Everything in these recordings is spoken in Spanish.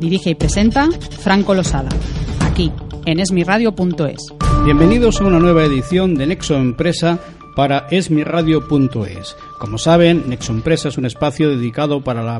Dirige y presenta Franco Losada. Aquí, en esmiradio.es. Bienvenidos a una nueva edición de Nexo Empresa para esmiradio.es. Como saben, Nexo Empresa es un espacio dedicado para la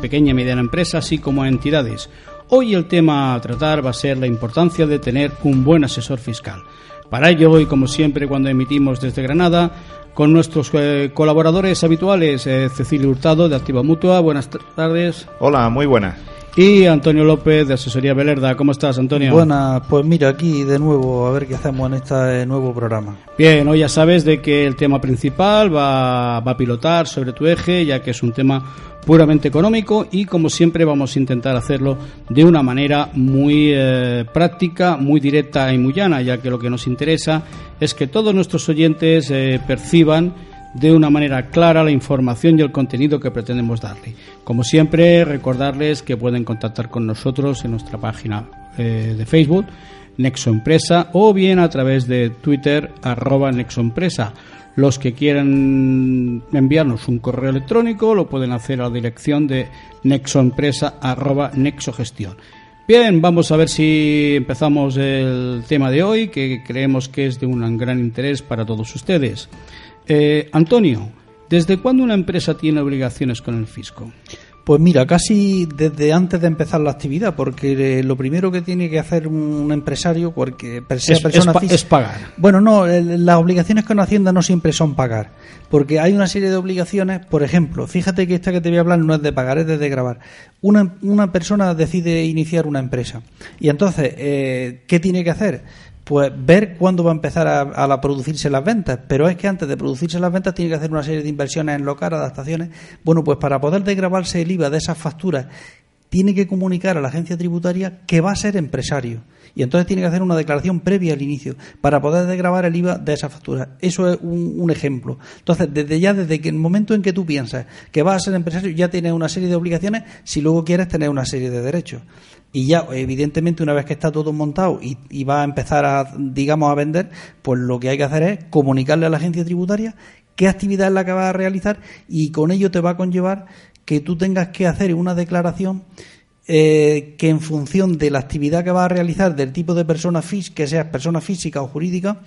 pequeña y mediana empresa, así como a entidades. Hoy el tema a tratar va a ser la importancia de tener un buen asesor fiscal. Para ello, y como siempre cuando emitimos desde Granada, con nuestros eh, colaboradores habituales, eh, Cecilio Hurtado de Activa Mutua, buenas tardes. Hola, muy buenas. Y Antonio López de Asesoría Belerda. ¿Cómo estás, Antonio? Buenas, pues mira, aquí de nuevo, a ver qué hacemos en este nuevo programa. Bien, hoy ya sabes de que el tema principal va, va a pilotar sobre tu eje, ya que es un tema puramente económico y como siempre vamos a intentar hacerlo de una manera muy eh, práctica, muy directa y muy llana, ya que lo que nos interesa es que todos nuestros oyentes eh, perciban de una manera clara la información y el contenido que pretendemos darle. Como siempre, recordarles que pueden contactar con nosotros en nuestra página eh, de Facebook, Nexo Empresa, o bien a través de Twitter, arroba. Los que quieran enviarnos un correo electrónico lo pueden hacer a la dirección de nexoempresa arroba nexogestión. Bien, vamos a ver si empezamos el tema de hoy, que creemos que es de un gran interés para todos ustedes. Eh, Antonio, ¿desde cuándo una empresa tiene obligaciones con el fisco? Pues mira, casi desde antes de empezar la actividad, porque eh, lo primero que tiene que hacer un empresario, porque sea Es- persona es física- es pagar. Bueno, no, las obligaciones con Hacienda no siempre son pagar, porque hay una serie de obligaciones, por ejemplo, fíjate que esta que te voy a hablar no es de pagar, es de, de grabar. Una, una persona decide iniciar una empresa y entonces, eh, ¿qué tiene que hacer? Pues ver cuándo va a empezar a, a producirse las ventas, pero es que antes de producirse las ventas tiene que hacer una serie de inversiones en local, adaptaciones. Bueno, pues para poder desgravarse el IVA de esas facturas, tiene que comunicar a la agencia tributaria que va a ser empresario. Y entonces tiene que hacer una declaración previa al inicio para poder desgravar el IVA de esa factura. Eso es un, ejemplo. Entonces, desde ya, desde el momento en que tú piensas que vas a ser empresario, ya tienes una serie de obligaciones si luego quieres tener una serie de derechos. Y ya, evidentemente, una vez que está todo montado y, y va a empezar a, digamos, a vender, pues lo que hay que hacer es comunicarle a la agencia tributaria qué actividad es la que vas a realizar y con ello te va a conllevar que tú tengas que hacer una declaración eh, que en función de la actividad que vas a realizar, del tipo de persona que seas persona física o jurídica,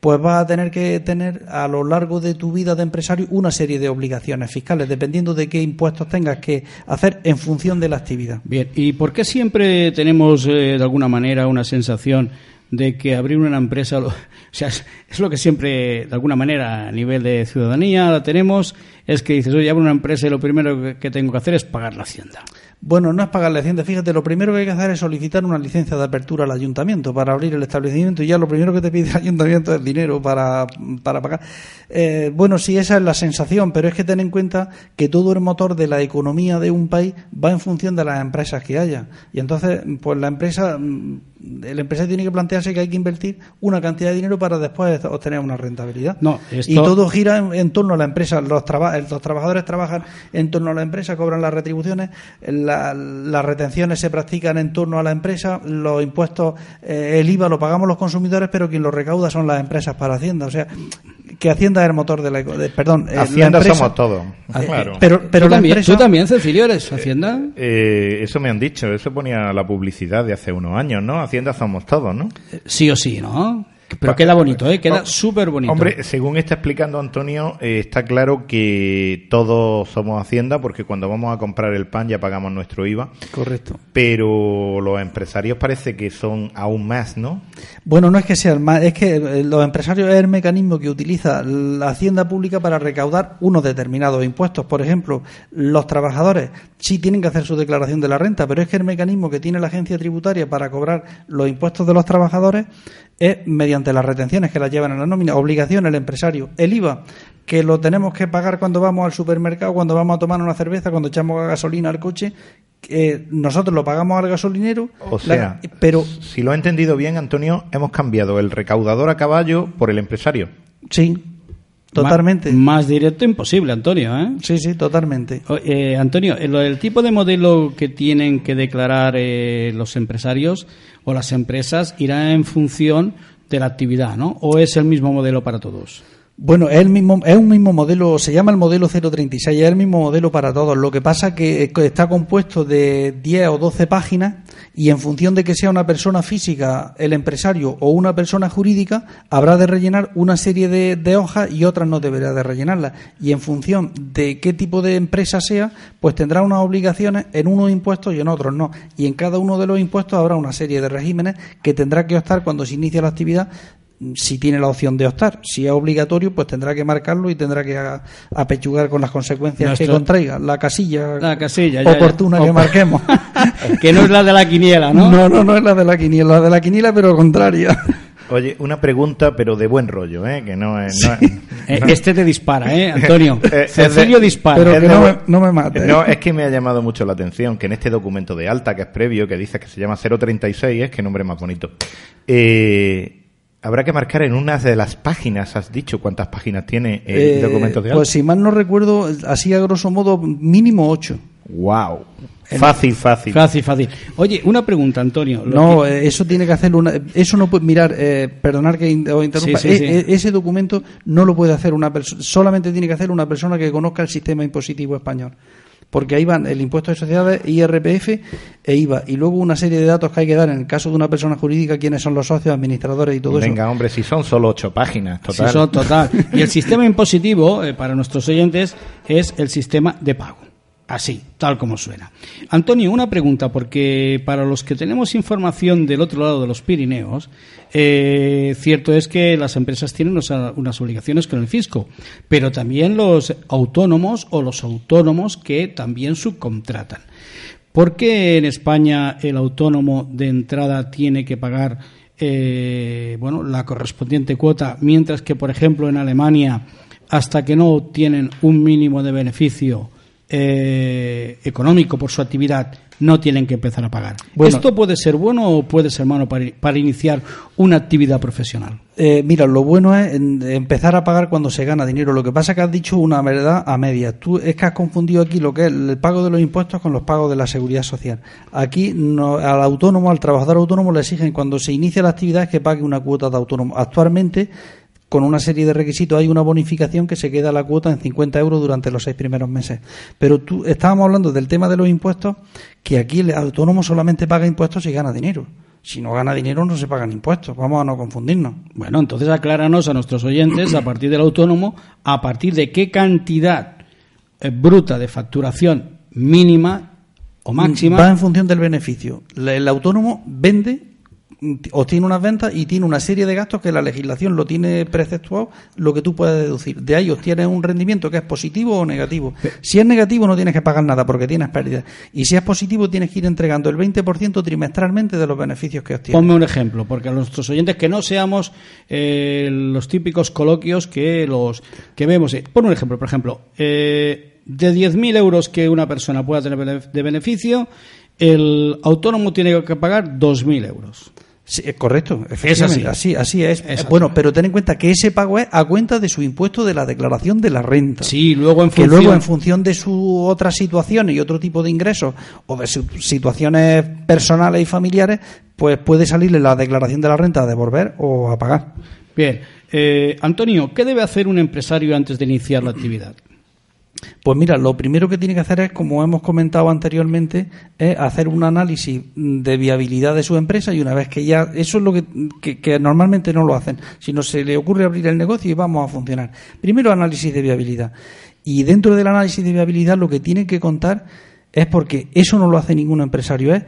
pues vas a tener que tener a lo largo de tu vida de empresario una serie de obligaciones fiscales, dependiendo de qué impuestos tengas que hacer en función de la actividad. Bien, ¿y por qué siempre tenemos eh, de alguna manera una sensación de que abrir una empresa, o sea, es, lo que siempre de alguna manera a nivel de ciudadanía la tenemos, es que dices, oye, abro una empresa y lo primero que tengo que hacer es pagar la hacienda. Bueno, no es pagar la hacienda. Fíjate, lo primero que hay que hacer es solicitar una licencia de apertura al ayuntamiento para abrir el establecimiento y ya lo primero que te pide el ayuntamiento es dinero para, para pagar. Eh, bueno, sí, esa es la sensación, pero es que ten en cuenta que todo el motor de la economía de un país va en función de las empresas que haya. Y entonces, pues la empresa, mm, el empresario tiene que plantearse que hay que invertir una cantidad de dinero para después obtener una rentabilidad. No, esto- Y todo gira en, en torno a la empresa. Los, traba- los trabajadores trabajan en torno a la empresa, cobran las retribuciones, la- las retenciones se practican en torno a la empresa, los impuestos, eh, el IVA lo pagamos los consumidores, pero quien lo recauda son las empresas para Hacienda. O sea, que Hacienda es el motor de la... de- perdón, eh, la Hacienda empresa- somos todos. Ah, Claro. Pero, pero ¿Tú, la también, empresa... tú también, Cecilio, eres Hacienda. Eh, eso me han dicho, eso ponía la publicidad de hace unos años, ¿no? Hacienda somos todos, ¿no? Sí o sí, ¿no? Pero queda bonito, ¿eh? Queda Oh, súper bonito. Hombre, según está explicando Antonio, eh, está claro que todos somos Hacienda porque cuando vamos a comprar el pan ya pagamos nuestro IVA, Correcto. pero los empresarios parece que son aún más, ¿no? Bueno, no es que sea el más, es que eh, los empresarios es el mecanismo que utiliza la hacienda pública para recaudar unos determinados impuestos. Por ejemplo, los trabajadores sí tienen que hacer su declaración de la renta, pero es que el mecanismo que tiene la agencia tributaria para cobrar los impuestos de los trabajadores es mediante las retenciones que las llevan en la nómina, obligación el empresario, el IVA, que lo tenemos que pagar cuando vamos al supermercado, cuando vamos a tomar una cerveza, cuando echamos gasolina al coche, nosotros lo pagamos al gasolinero, O la- sea, pero si lo he entendido bien, Antonio, hemos cambiado el recaudador a caballo por el empresario. sí, totalmente. Más directo imposible, Antonio, ¿eh? Sí, sí, totalmente. Eh, Antonio, el, el tipo de modelo que tienen que declarar eh, los empresarios o las empresas irá en función de la actividad, ¿no? ¿O es el mismo modelo para todos? Bueno, es, el mismo, es un mismo modelo, se llama el modelo 036, es el mismo modelo para todos. Lo que pasa que eh, está compuesto de 10 o 12 páginas y en función de que sea una persona física, el empresario, o una persona jurídica, habrá de rellenar una serie de, de hojas y otras no deberá de rellenarlas. Y en función de qué tipo de empresa sea, pues tendrá unas obligaciones en unos impuestos y en otros no. Y en cada uno de los impuestos habrá una serie de regímenes que tendrá que optar cuando se inicia la actividad si tiene la opción de optar. Si es obligatorio, pues tendrá que marcarlo y tendrá que apechugar con las consecuencias que contraiga. La casilla La casilla, ya, ya. oportuna que marquemos. que no es la de la quiniela, ¿no? ¿no? no, no, es la de la quiniela, la de la quiniela, pero contraria. Oye, una pregunta, pero de buen rollo, ¿eh? Que no es... no es- Eh, este te dispara, ¿eh, Antonio? Eh, es de- dispara. Pero que no me- no me mate. No, es que me ha llamado mucho la atención que en este documento de alta, que es previo, que dice que se llama 036, es que nombre más bonito. Eh, habrá que marcar en una de las páginas, has dicho cuántas páginas tiene el Eh, documento de alta. pues si mal no recuerdo, así a grosso modo, mínimo ocho. wow. Fácil, fácil. Fácil, fácil. Oye, una pregunta, Antonio. No, que- eh, eso tiene que hacerlo una. Eso no puede. Mirar, eh, perdonar que interrumpa. Sí, sí, e- sí. e- ese documento no lo puede hacer una persona. Solamente tiene que hacer una persona que conozca el sistema impositivo español. Porque ahí van el impuesto de sociedades, IRPF e IVA. Y luego una serie de datos que hay que dar en el caso de una persona jurídica, quiénes son los socios, administradores y todo Venga, eso. hombre, si son solo ocho páginas, total. eso, total. Y el sistema impositivo, eh, para nuestros oyentes, es el sistema de pago. Así, tal como suena. Antonio, una pregunta, porque para los que tenemos información del otro lado de los Pirineos, eh, cierto es que las empresas tienen unas, obligaciones con el fisco, pero también los autónomos o los autónomos que también subcontratan. ¿Por qué en España el autónomo de entrada tiene que pagar eh, bueno, la correspondiente cuota, mientras que, por ejemplo, en Alemania, hasta que no obtienen un mínimo de beneficio eh, económico por su actividad, no tienen que empezar a pagar? Bueno. ¿Esto puede ser bueno o puede ser malo para, para iniciar una actividad profesional? Eh, mira, lo bueno es empezar a pagar cuando se gana dinero. Lo que pasa es que has dicho una verdad a medias. Tú es que has confundido aquí lo que es el pago de los impuestos con los pagos de la seguridad social. Aquí no- al autónomo, al trabajador autónomo le exigen cuando se inicia la actividad que pague una cuota de autónomo. Actualmente con una serie de requisitos hay una bonificación que se queda la cuota en 50 euros durante los seis primeros meses. Pero tú estábamos hablando del tema de los impuestos, que aquí el autónomo solamente paga impuestos si gana dinero. Si no gana dinero no se pagan impuestos. Vamos a no confundirnos. Bueno, entonces acláranos a nuestros oyentes, a partir del autónomo, a partir de qué cantidad eh, bruta de facturación mínima o máxima Va en función del beneficio. El autónomo vende, obtiene unas ventas y tiene una serie de gastos que la legislación lo tiene preceptuado, lo que tú puedes deducir. De ahí obtienes un rendimiento que es positivo o negativo. Si es negativo no tienes que pagar nada porque tienes pérdidas. Y si es positivo tienes que ir entregando el 20% trimestralmente de los beneficios que obtienes. Ponme un ejemplo, porque a nuestros oyentes que no seamos eh, los típicos coloquios que los que vemos. eh, Pon un ejemplo, por ejemplo, eh, de 10.000 euros que una persona pueda tener de beneficio, el autónomo tiene que pagar 2.000 euros. Sí, es correcto, efectivamente, así. así, así es. Es así. Bueno, pero ten en cuenta que ese pago es a cuenta de su impuesto de la declaración de la renta. Sí, luego en que función... luego en función de sus otras situaciones y otro tipo de ingresos o de sus situaciones personales y familiares, pues puede salirle la declaración de la renta a devolver o a pagar. Bien, Eh, Antonio, ¿qué debe hacer un empresario antes de iniciar la actividad? Pues mira, lo primero que tiene que hacer es, como hemos comentado anteriormente, es hacer un análisis de viabilidad de su empresa y una vez que ya, eso es lo que, que- normalmente no lo hacen, sino se le ocurre abrir el negocio y vamos a funcionar. Primero análisis de viabilidad. Y dentro del análisis de viabilidad lo que tiene que contar es porque eso no lo hace ningún empresario, es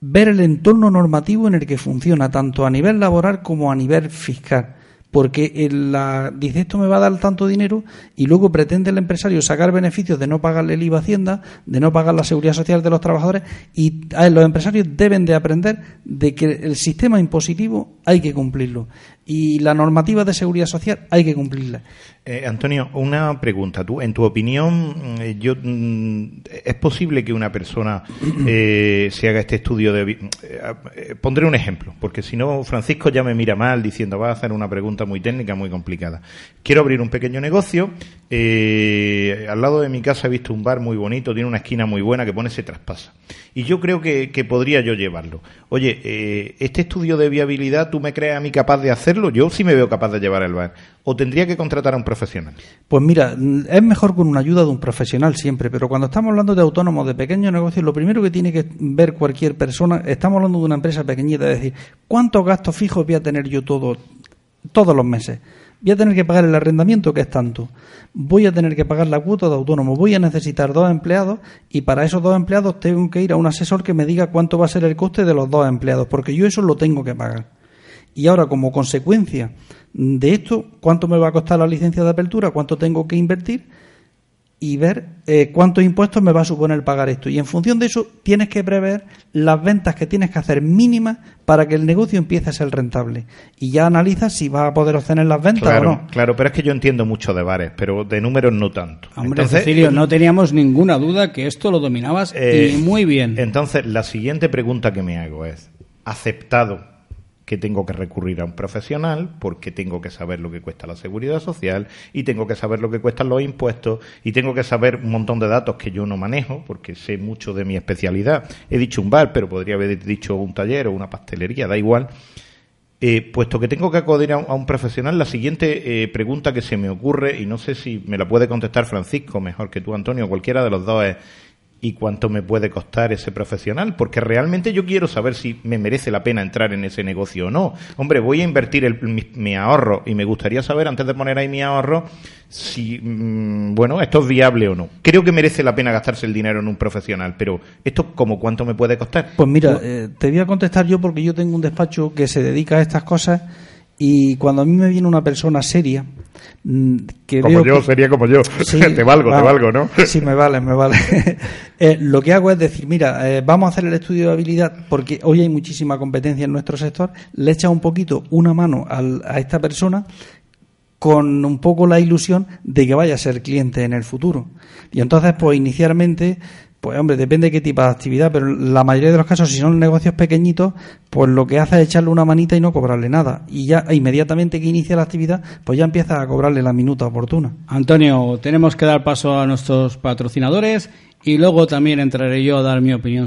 ver el entorno normativo en el que funciona, tanto a nivel laboral como a nivel fiscal. Porque el- la, dice esto me va a dar tanto dinero y luego pretende el empresario sacar beneficios de no pagarle el IVA a Hacienda, de no pagar la seguridad social de los trabajadores y los empresarios deben de aprender de que el sistema impositivo hay que cumplirlo y la normativa de seguridad social hay que cumplirla. Eh, Antonio, una pregunta. Tú, en tu opinión, eh, yo, mm, ¿es posible que una persona eh, se haga este estudio de... eh, eh, pondré un ejemplo, porque si no, Francisco ya me mira mal diciendo va a hacer una pregunta muy técnica, muy complicada. Quiero abrir un pequeño negocio. eh, al lado de mi casa he visto un bar muy bonito, tiene una esquina muy buena que pone se traspasa. Y yo creo que, podría yo llevarlo. Oye, eh, este estudio de viabilidad, ¿tú me crees a mí capaz de hacerlo? Yo sí me veo capaz de llevar el bar. ¿O tendría que contratar a un profesional? Pues mira, mm, es mejor con una ayuda de un profesional siempre, pero cuando estamos hablando de autónomos, de pequeños negocios, lo primero que tiene que ver cualquier persona, estamos hablando de una empresa pequeñita, es decir, ¿cuántos gastos fijos voy a tener yo todo, todos los meses? Voy a tener que pagar el arrendamiento, que es tanto. Voy a tener que pagar la cuota de autónomo. Voy a necesitar dos empleados y para esos dos empleados tengo que ir a un asesor que me diga cuánto va a ser el coste de los dos empleados, porque yo eso lo tengo que pagar. Y ahora, como consecuencia de esto, ¿cuánto me va a costar la licencia de apertura? ¿Cuánto tengo que invertir? Y ver eh, cuántos impuestos me va a suponer pagar esto. Y en función de eso, tienes que prever las ventas que tienes que hacer mínimas para que el negocio empiece a ser rentable. Y ya analizas si vas a poder obtener las ventas Claro, o no. claro, pero es que yo entiendo mucho de bares, pero de números no tanto. Hombre, Entonces, Cecilio, no teníamos ninguna duda que esto lo dominabas eh, y muy bien. Entonces, la siguiente pregunta que me hago es, aceptado que tengo que recurrir a un profesional porque tengo que saber lo que cuesta la seguridad social y tengo que saber lo que cuestan los impuestos y tengo que saber un montón de datos que yo no manejo porque sé mucho de mi especialidad. He dicho un bar, pero podría haber dicho un taller o una pastelería, da igual. Eh, puesto que tengo que acudir a un, profesional, la siguiente eh, pregunta que se me ocurre, y no sé si me la puede contestar Francisco mejor que tú, Antonio, cualquiera de los dos es, ¿y cuánto me puede costar ese profesional? Porque realmente yo quiero saber si me merece la pena entrar en ese negocio o no. Hombre, voy a invertir el- mi, mi ahorro y me gustaría saber, antes de poner ahí mi ahorro, si, mm, bueno, esto es viable o no. Creo que merece la pena gastarse el dinero en un profesional, pero ¿esto como cuánto me puede costar? Pues mira, eh, te voy a contestar yo porque yo tengo un despacho que se dedica a estas cosas y cuando a mí me viene una persona seria, mm, que Como veo yo, que- sería como yo. Sí, te valgo, te valgo, ¿no? Sí, me vale, me vale. Eh, lo que hago es decir, mira, eh, vamos a hacer el estudio de habilidad porque hoy hay muchísima competencia en nuestro sector. Le echa un poquito una mano al- a esta persona con un poco la ilusión de que vaya a ser cliente en el futuro. Y entonces, pues inicialmente, pues hombre, depende de qué tipo de actividad, pero la mayoría de los casos, si son negocios pequeñitos, pues lo que hace es echarle una manita y no cobrarle nada. Y ya inmediatamente que inicia la actividad, pues ya empieza a cobrarle la minuta oportuna. Antonio, tenemos que dar paso a nuestros patrocinadores y luego también entraré yo a dar mi opinión.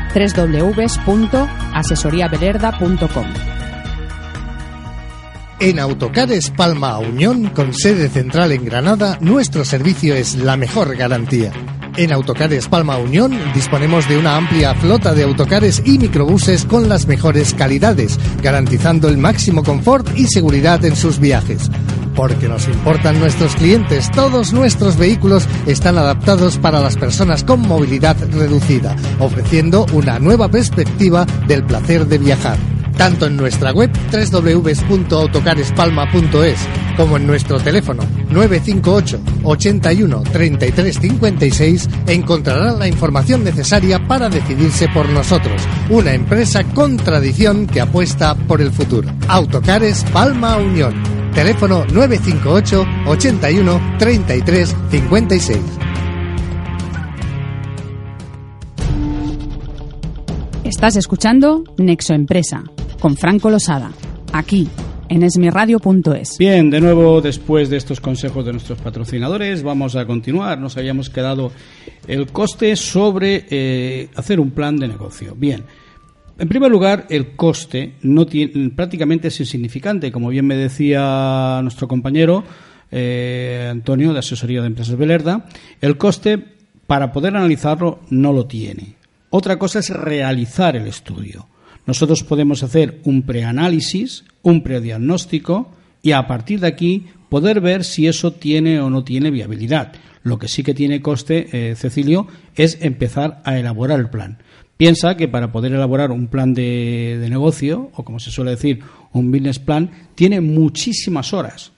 www.asesoriabelerda.com. En Autocares Palma Unión, con sede central en Granada, nuestro servicio es la mejor garantía. En Autocares Palma Unión disponemos de una amplia flota de autocares y microbuses con las mejores calidades, garantizando el máximo confort y seguridad en sus viajes. Porque nos importan nuestros clientes, todos nuestros vehículos están adaptados para las personas con movilidad reducida, ofreciendo una nueva perspectiva del placer de viajar tanto en nuestra web www.autocarespalma.es como en nuestro teléfono 958 81 33 56 encontrarán la información necesaria para decidirse por nosotros, una empresa con tradición que apuesta por el futuro. Autocares Palma Unión. Teléfono 958 81 33 56. Estás escuchando Nexo Empresa con Franco Losada, aquí en esmiradio.es. Bien, de nuevo, después de estos consejos de nuestros patrocinadores, vamos a continuar. Nos habíamos quedado el coste sobre eh, hacer un plan de negocio. Bien, en primer lugar, el coste no tiene, prácticamente es insignificante, como bien me decía nuestro compañero eh, Antonio de Asesoría de Empresas Belerda. El coste, para poder analizarlo, no lo tiene. Otra cosa es realizar el estudio. Nosotros podemos hacer un preanálisis, un prediagnóstico y a partir de aquí poder ver si eso tiene o no tiene viabilidad. Lo que sí que tiene coste, eh, Cecilio, es empezar a elaborar el plan. Piensa que para poder elaborar un plan de, negocio, o como se suele decir, un business plan, tiene muchísimas horas.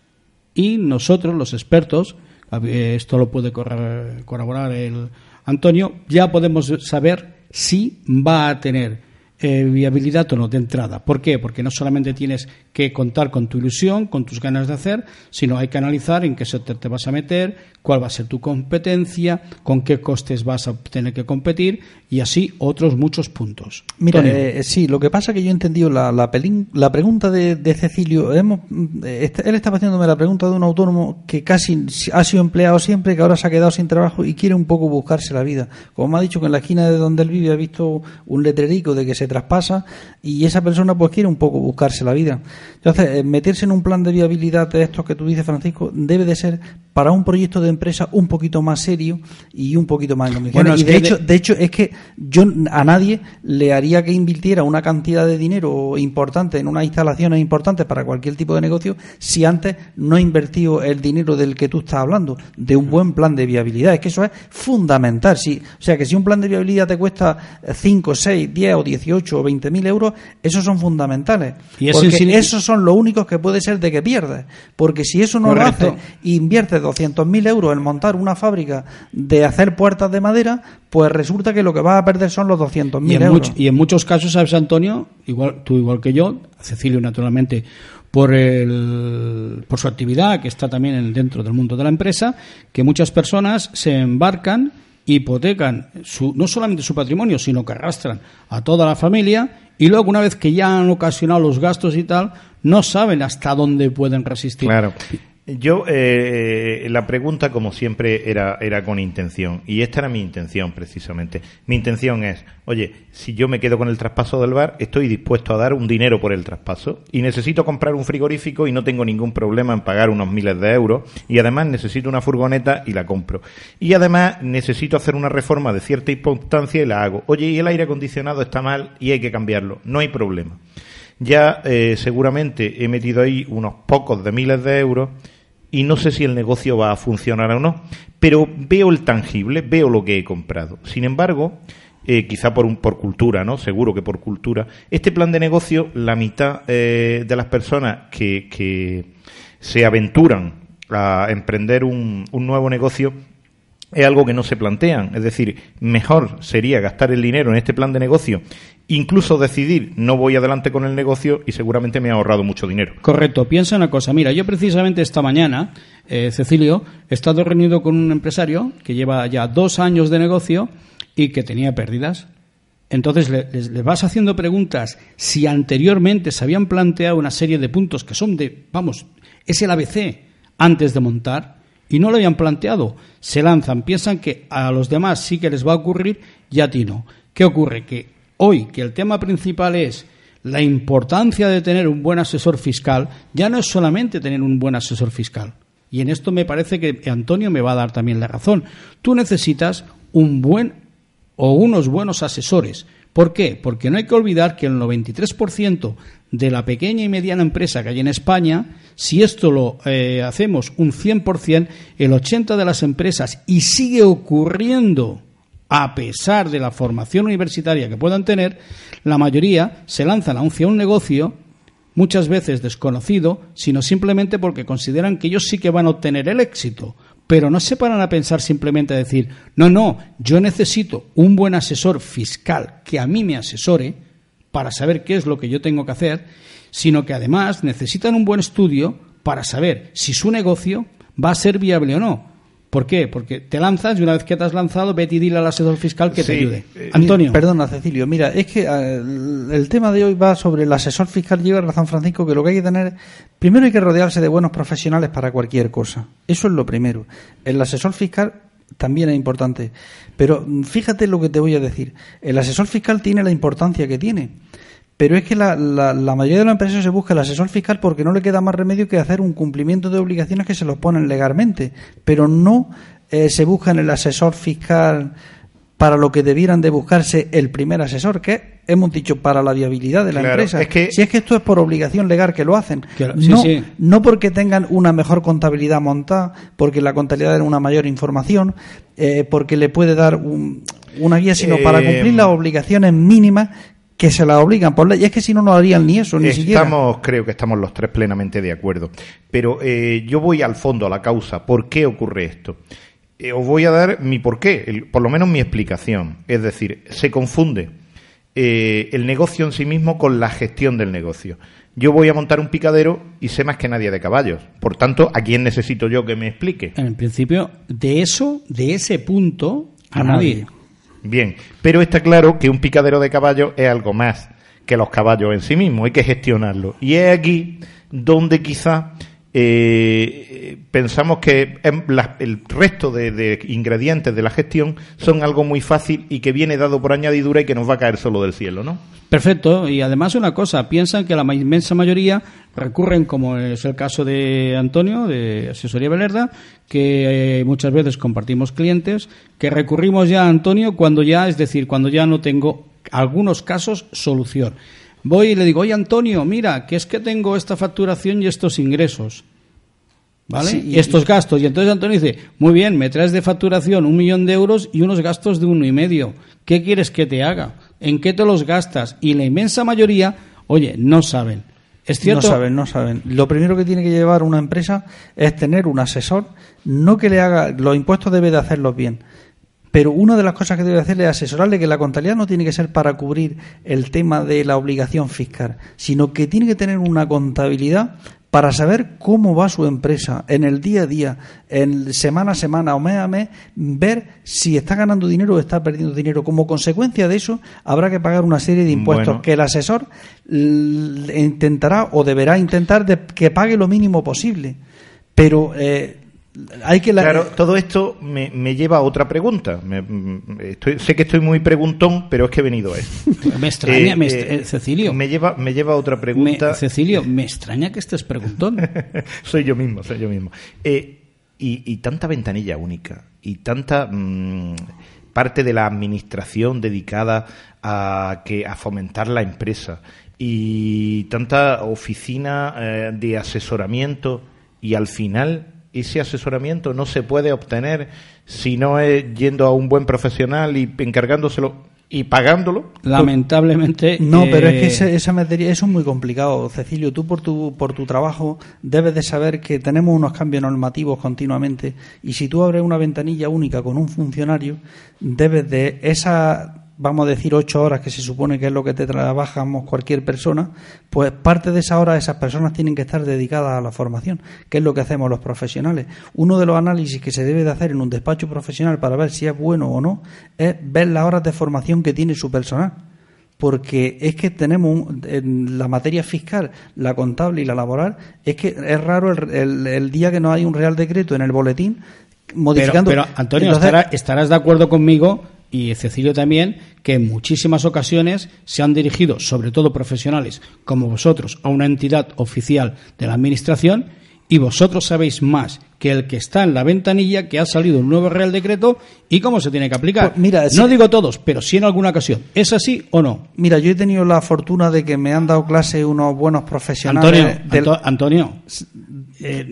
Y nosotros, los expertos, esto lo puede corroborar el Antonio, ya podemos saber si va a tener eh, viabilidad o no de entrada. ¿Por qué? Porque no solamente tienes que contar con tu ilusión, con tus ganas de hacer, sino hay que analizar en qué sector te vas a meter, cuál va a ser tu competencia, con qué costes vas a tener que competir y así otros muchos puntos. Mira, eh, sí, lo que pasa que yo he entendido la, la, pelín- la pregunta de, de Cecilio. Hemos, eh, este- él estaba haciéndome la pregunta de un autónomo que casi ha sido empleado siempre, que ahora se ha quedado sin trabajo y quiere un poco buscarse la vida. Como me ha dicho que en la esquina de donde él vive ha visto un letrerico de que se traspasa y esa persona pues quiere un poco buscarse la vida. Entonces, eh, meterse en un plan de viabilidad de estos que tú dices, Francisco, debe de ser para un proyecto de empresa un poquito más serio y un poquito más en. Bueno, y de hecho, de- de hecho, es que yo a nadie le haría que invirtiera una cantidad de dinero importante en unas instalaciones importantes para cualquier tipo de negocio si antes no ha invertido el dinero del que tú estás hablando, de un buen plan de viabilidad. Es que eso es fundamental. Si, o sea, que si un plan de viabilidad te cuesta 5, 6, 10 o 18 o 20 mil euros, esos son fundamentales. Y eso porque insigni- esos son los únicos que puede ser de que pierdes. Porque si eso no Correcto. lo haces inviertes 200.000 euros en montar una fábrica de hacer puertas de madera, pues resulta que lo que vas a perder son los 200.000 y en, euros. much- y en muchos casos, sabes, Antonio, igual tú igual que yo, Cecilio naturalmente por el, por su actividad que está también en- dentro del mundo de la empresa, que muchas personas se embarcan, hipotecan su, no solamente su patrimonio, sino que arrastran a toda la familia y luego una vez que ya han ocasionado los gastos y tal, no saben hasta dónde pueden resistir. Claro. Yo, eh, la pregunta, como siempre, era, era con intención. Y esta era mi intención, precisamente. Mi intención es, oye, si yo me quedo con el traspaso del bar, estoy dispuesto a dar un dinero por el traspaso. Y necesito comprar un frigorífico y no tengo ningún problema en pagar unos miles de euros. Y además necesito una furgoneta y la compro. Y además necesito hacer una reforma de cierta importancia y la hago. Oye, y el aire acondicionado está mal y hay que cambiarlo. No hay problema ya eh, seguramente he metido ahí unos pocos de miles de euros y no sé si el negocio va a funcionar o no, pero veo el tangible, veo lo que he comprado. Sin embargo, eh, quizá por, un, por cultura, ¿no? Seguro que por cultura, este plan de negocio, la mitad eh, de las personas que, que se aventuran a emprender un, un nuevo negocio es algo que no se plantean. Es decir, mejor sería gastar el dinero en este plan de negocio, incluso decidir no voy adelante con el negocio y seguramente me ha ahorrado mucho dinero. Correcto. Piensa una cosa. Mira, yo precisamente esta mañana, eh, Cecilio, he estado reunido con un empresario que lleva ya dos años de negocio y que tenía pérdidas. Entonces le, les- le vas haciendo preguntas si anteriormente se habían planteado una serie de puntos que son de, vamos, es el ABC antes de montar y no lo habían planteado. Se lanzan, piensan que a los demás sí que les va a ocurrir y a ti no. ¿Qué ocurre? Que hoy, que el tema principal es la importancia de tener un buen asesor fiscal, ya no es solamente tener un buen asesor fiscal. Y en esto me parece que Antonio me va a dar también la razón. Tú necesitas un buen o unos buenos asesores. ¿Por qué? Porque no hay que olvidar que el 93% de la pequeña y mediana empresa que hay en España, si esto lo eh, hacemos un 100%, el 80% de las empresas, y sigue ocurriendo a pesar de la formación universitaria que puedan tener, la mayoría se lanzan hacia un negocio muchas veces desconocido, sino simplemente porque consideran que ellos sí que van a obtener el éxito, pero no se paran a pensar simplemente a decir, no, no, yo necesito un buen asesor fiscal que a mí me asesore para saber qué es lo que yo tengo que hacer, sino que además necesitan un buen estudio para saber si su negocio va a ser viable o no. ¿Por qué? Porque te lanzas y una vez que te has lanzado, vete y dile al asesor fiscal que te ayude. eh, Antonio. Perdona, Cecilio. Mira, es que eh, el, tema de hoy va sobre el asesor fiscal. Lleva razón, Francisco, que lo que hay que tener. Primero hay que rodearse de buenos profesionales para cualquier cosa. Eso es lo primero. El asesor fiscal también es importante. Pero mm, fíjate lo que te voy a decir. El asesor fiscal tiene la importancia que tiene. Pero es que la, la, la mayoría de las empresas se busca el asesor fiscal porque no le queda más remedio que hacer un cumplimiento de obligaciones que se los ponen legalmente. Pero no eh, se busca en el asesor fiscal para lo que debieran de buscarse el primer asesor, que hemos dicho para la viabilidad de la Claro, empresa. es que- si es que esto es por obligación legal que lo hacen, Claro, sí, no, sí. no porque tengan una mejor contabilidad montada, porque la contabilidad da una mayor información, eh, porque le puede dar un- una guía, sino para Eh, cumplir las obligaciones mínimas que se las obligan por ley. Y es que si no, no harían ni eso, ni siquiera. Estamos, creo que estamos los tres plenamente de acuerdo. Pero eh, yo voy al fondo, a la causa. ¿Por qué ocurre esto? Eh, os voy a dar mi porqué, el- por lo menos mi explicación. Es decir, se confunde eh, el negocio en sí mismo con la gestión del negocio. Yo voy a montar un picadero y sé más que nadie de caballos. Por tanto, ¿a quién necesito yo que me explique? En principio, de eso, de ese punto, a, A nadie. nadie. Bien, pero está claro que un picadero de caballos es algo más que los caballos en sí mismos, hay que gestionarlo. Y es aquí donde quizá eh, pensamos que em, el resto de, ingredientes de la gestión son algo muy fácil y que viene dado por añadidura y que nos va a caer solo del cielo, ¿no? Perfecto. Y además una cosa, piensan que la inmensa mayoría recurren, como es el caso de Antonio, de Asesoría Belerda, que eh, muchas veces compartimos clientes, que recurrimos ya a Antonio cuando ya, es decir, cuando ya no tengo, algunos casos, solución. Voy y le digo, oye Antonio, mira, que es que tengo esta facturación y estos ingresos. ¿Vale? Sí, y estos gastos. Y entonces Antonio dice, muy bien, me traes de facturación un millón de euros y unos gastos de uno y medio. ¿Qué quieres que te haga? ¿En qué te los gastas? Y la inmensa mayoría, oye, no saben. Es cierto. No saben, no saben. Lo primero que tiene que llevar una empresa es tener un asesor, no que le haga, los impuestos debe de hacerlos bien, pero una de las cosas que debe hacerle es asesorarle que la contabilidad no tiene que ser para cubrir el tema de la obligación fiscal, sino que tiene que tener una contabilidad para saber cómo va su empresa en el día a día, en semana a semana o mes a mes, ver si está ganando dinero o está perdiendo dinero. Como consecuencia de eso, habrá que pagar una serie de impuestos Bueno. que el asesor intentará o deberá intentar de que pague lo mínimo posible. Pero eh, hay que... la- Claro, todo esto me, me lleva a otra pregunta. Me- mm, estoy- sé que estoy muy preguntón, pero es que he venido a esto. Me extraña, Eh, me eh, est- eh, Cecilio. Me lleva, me lleva a otra me- pregunta. Cecilio, me extraña que estés preguntón. soy yo mismo, soy yo mismo. Eh, y, y tanta ventanilla única y tanta mm, parte de la administración dedicada a que a fomentar la empresa y tanta oficina eh, de asesoramiento y al final ese asesoramiento no se puede obtener si no es yendo a un buen profesional y encargándoselo y pagándolo. Lamentablemente. No, pero es que eh, ese- esa materia eso es muy complicado, Cecilio. Tú por tu por tu trabajo debes de saber que tenemos unos cambios normativos continuamente y si tú abres una ventanilla única con un funcionario, debes de esa vamos a decir ocho horas que se supone que es lo que te trabajamos cualquier persona, pues parte de esa hora esas personas tienen que estar dedicadas a la formación, que es lo que hacemos los profesionales. Uno de los análisis que se debe de hacer en un despacho profesional para ver si es bueno o no es ver las horas de formación que tiene su personal porque es que tenemos un- en la materia fiscal, la contable y la laboral, es que es raro el, el- el día que no hay un real decreto en el boletín modificando. pero, Antonio, Entonces, estarás de acuerdo conmigo y Cecilio también que en muchísimas ocasiones se han dirigido, sobre todo profesionales como vosotros, a una entidad oficial de la Administración y vosotros sabéis más que el que está en la ventanilla que ha salido un nuevo Real Decreto y cómo se tiene que aplicar. Pues mira, no si- digo todos, pero sí en alguna ocasión. ¿Es así o no? Mira, yo he tenido la fortuna de que me han dado clase unos buenos profesionales. Antonio, del- Anto- Antonio, eh,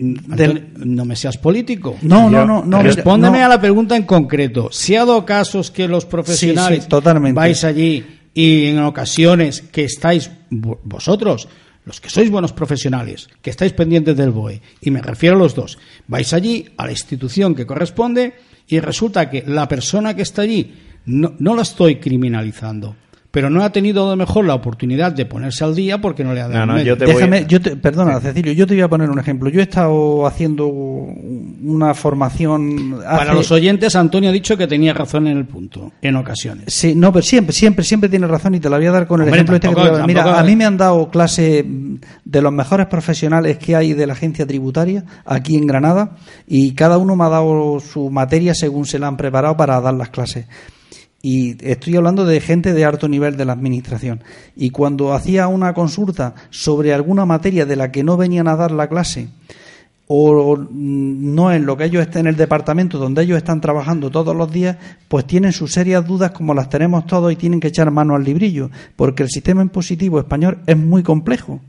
no me seas político. no, no, no, no. Respóndeme no. a la pregunta en concreto. ¿Se ha dado casos que los profesionales Sí, sí, totalmente. vais allí y en ocasiones que estáis vo- vosotros, los que sois buenos profesionales, que estáis pendientes del BOE, y me refiero a los dos, vais allí a la institución que corresponde y resulta que la persona que está allí, no, no la estoy criminalizando, pero no ha tenido a lo mejor la oportunidad de ponerse al día porque no le ha dado No, no, medio. yo te voy Déjame, a- yo te- perdona, Cecilio, yo te voy a poner un ejemplo. Yo he estado haciendo una formación. Para los oyentes, Antonio ha dicho que tenía razón en el punto, en ocasiones. Sí, no, pero siempre, siempre, siempre tiene razón y te la voy a dar con el ejemplo este que te tampoco- voy a dar. Mira, tampoco- a mí me han dado clase de los mejores profesionales que hay de la agencia tributaria aquí en Granada y cada uno me ha dado su materia según se la han preparado para dar las clases. Y estoy hablando de gente de alto nivel de la administración. Y cuando hacía una consulta sobre alguna materia de la que no venían a dar la clase, o mm, no en lo que ellos estén en el departamento donde ellos están trabajando todos los días, pues tienen sus serias dudas como las tenemos todos y tienen que echar mano al librillo, porque el sistema impositivo español es muy complejo.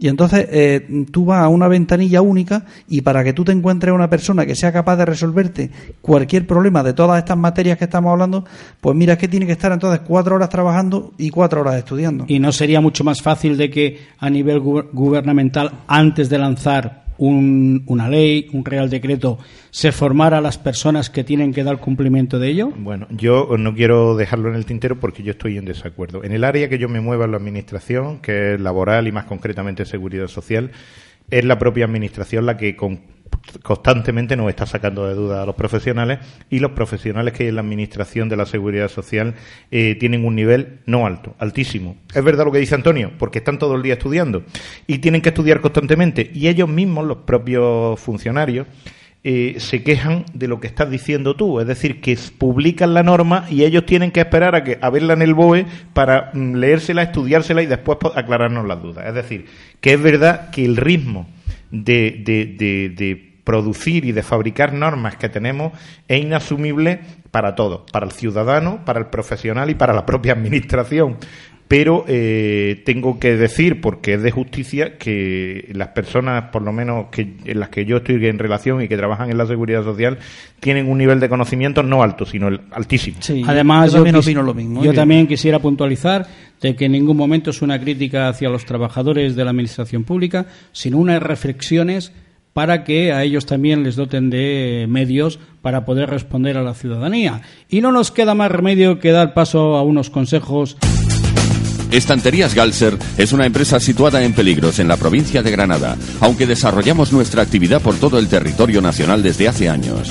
Y entonces eh, tú vas a una ventanilla única y para que tú te encuentres una persona que sea capaz de resolverte cualquier problema de todas estas materias que estamos hablando, pues mira, es que tiene que estar entonces cuatro horas trabajando y cuatro horas estudiando. ¿Y no sería mucho más fácil de que a nivel gu- gubernamental, antes de lanzar un- una ley, un real decreto, se formara a las personas que tienen que dar cumplimiento de ello? Bueno, yo no quiero dejarlo en el tintero porque yo estoy en desacuerdo. En el área que yo me mueva en la administración, que es laboral y más concretamente seguridad social, es la propia administración la que con- constantemente nos está sacando de dudas a los profesionales y los profesionales que en la administración de la seguridad social eh, tienen un nivel no alto, altísimo. Es verdad lo que dice Antonio, porque están todo el día estudiando y tienen que estudiar constantemente y ellos mismos, los propios funcionarios, eh, se quejan de lo que estás diciendo tú, es decir, que publican la norma y ellos tienen que esperar a, que, a verla en el BOE para mm, leérsela, estudiársela y después po- aclararnos las dudas. Es decir, que es verdad que el ritmo de, de, de- de producir y de fabricar normas que tenemos es inasumible para todos, para el ciudadano, para el profesional y para la propia administración. Pero eh, tengo que decir, porque es de justicia, que las personas, por lo menos que, en las que yo estoy en relación y que trabajan en la seguridad social, tienen un nivel de conocimiento no alto, sino el altísimo. Sí, Además, yo también quis- opino lo mismo. yo ¿eh? también quisiera puntualizar de que en ningún momento es una crítica hacia los trabajadores de la administración pública, sino unas reflexiones para que a ellos también les doten de medios para poder responder a la ciudadanía. Y no nos queda más remedio que dar paso a unos consejos Estanterías Galser es una empresa situada en Peligros, en la provincia de Granada, aunque desarrollamos nuestra actividad por todo el territorio nacional desde hace años.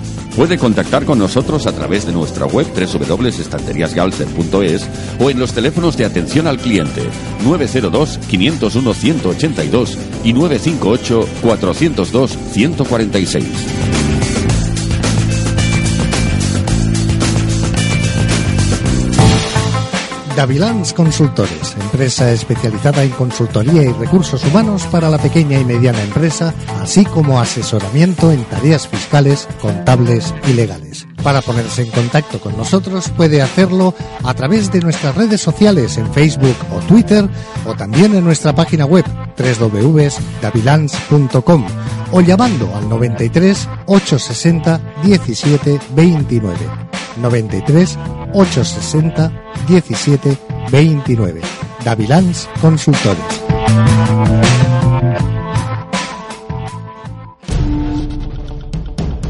Puede contactar con nosotros a través de nuestra web www.estanteriasgalser.es o en los teléfonos de atención al cliente 902-501-182 y 958-402-146. Davilans Consultores, empresa especializada en consultoría y recursos humanos para la pequeña y mediana empresa, así como asesoramiento en tareas fiscales, contables y legales. Para ponerse en contacto con nosotros puede hacerlo a través de nuestras redes sociales en Facebook o Twitter o también en nuestra página web www.davilans.com o llamando al 93 860 17 29. 93 860 17 29. Davilans Consultores.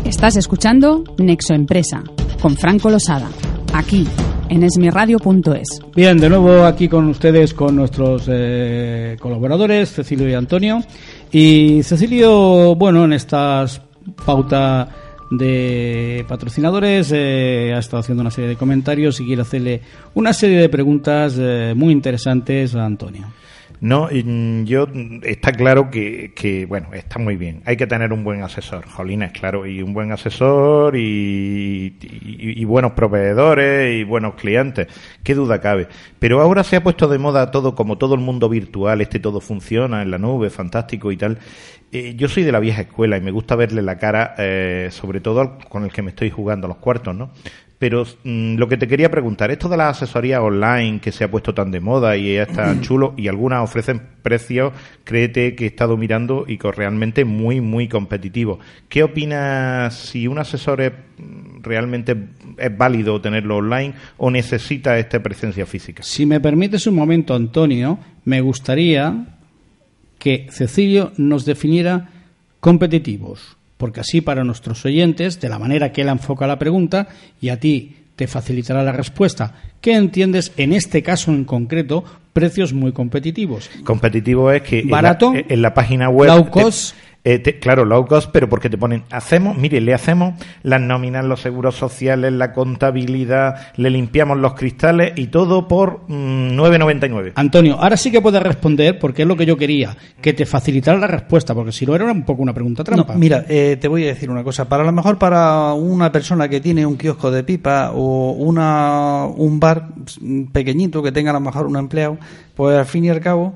Estás escuchando Nexo Empresa con Franco Losada, aquí en esmiradio.es. Bien, de nuevo aquí con ustedes, con nuestros eh, colaboradores, Cecilio y Antonio. Y Cecilio, bueno, en estas pauta de patrocinadores eh, ha estado haciendo una serie de comentarios y quiere hacerle una serie de preguntas eh, muy interesantes a Antonio. No, yo está claro que, que, bueno, está muy bien. Hay que tener un buen asesor, Jolines, claro, y un buen asesor y, y- y buenos proveedores y buenos clientes. Qué duda cabe. Pero ahora se ha puesto de moda todo, como todo el mundo virtual, este todo funciona en la nube, fantástico y tal. Eh, yo soy de la vieja escuela y me gusta verle la cara, eh, sobre todo con el que me estoy jugando los cuartos, ¿no? Pero mm, lo que te quería preguntar, esto de la asesoría online que se ha puesto tan de moda y es tan chulo y algunas ofrecen precios, créete que he estado mirando y que realmente muy, muy competitivos. ¿Qué opinas si un asesor es, mm, realmente es válido tenerlo online o necesita esta presencia física? Si me permites un momento, Antonio, me gustaría que Cecilio nos definiera competitivos, porque así para nuestros oyentes, de la manera que él enfoca la pregunta, y a ti te facilitará la respuesta. ¿Qué entiendes en este caso en concreto? Precios muy competitivos. Competitivo es que en la- Barato, en la, página web low cost. Eh, te- claro, low cost, pero porque te ponen, hacemos, mire, le hacemos las nóminas, los seguros sociales, la contabilidad, le limpiamos los cristales y todo por mm, 9,99. Antonio, ahora sí que puedes responder porque es lo que yo quería, que te facilitara la respuesta, porque si no era un poco una pregunta trampa. No, mira, eh, te voy a decir una cosa. Para lo mejor para una persona que tiene un kiosco de pipa o una, un bar pequeñito que tenga a lo mejor un empleado, pues al fin y al cabo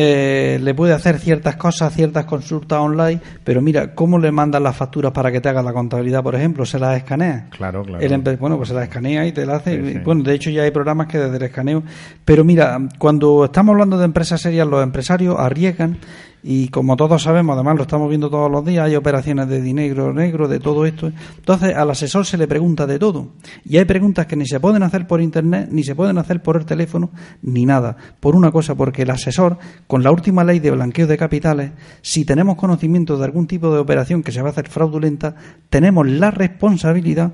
eh, le puede hacer ciertas cosas, ciertas consultas online, pero mira, ¿cómo le mandan las facturas para que te haga la contabilidad, por ejemplo? ¿Se las escanea? Claro, claro. El bueno, pues se la escanea y te la hace. Sí, sí. Bueno, de hecho ya hay programas que desde el escaneo. Pero mira, cuando estamos hablando de empresas serias, los empresarios arriesgan y como todos sabemos, además lo estamos viendo todos los días, hay operaciones de dinero negro, de todo esto. Entonces al asesor se le pregunta de todo. Y hay preguntas que ni se pueden hacer por internet, ni se pueden hacer por el teléfono, ni nada. Por una cosa, porque el asesor, con la última ley de blanqueo de capitales, si tenemos conocimiento de algún tipo de operación que se va a hacer fraudulenta, tenemos la responsabilidad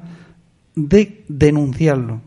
de denunciarlo.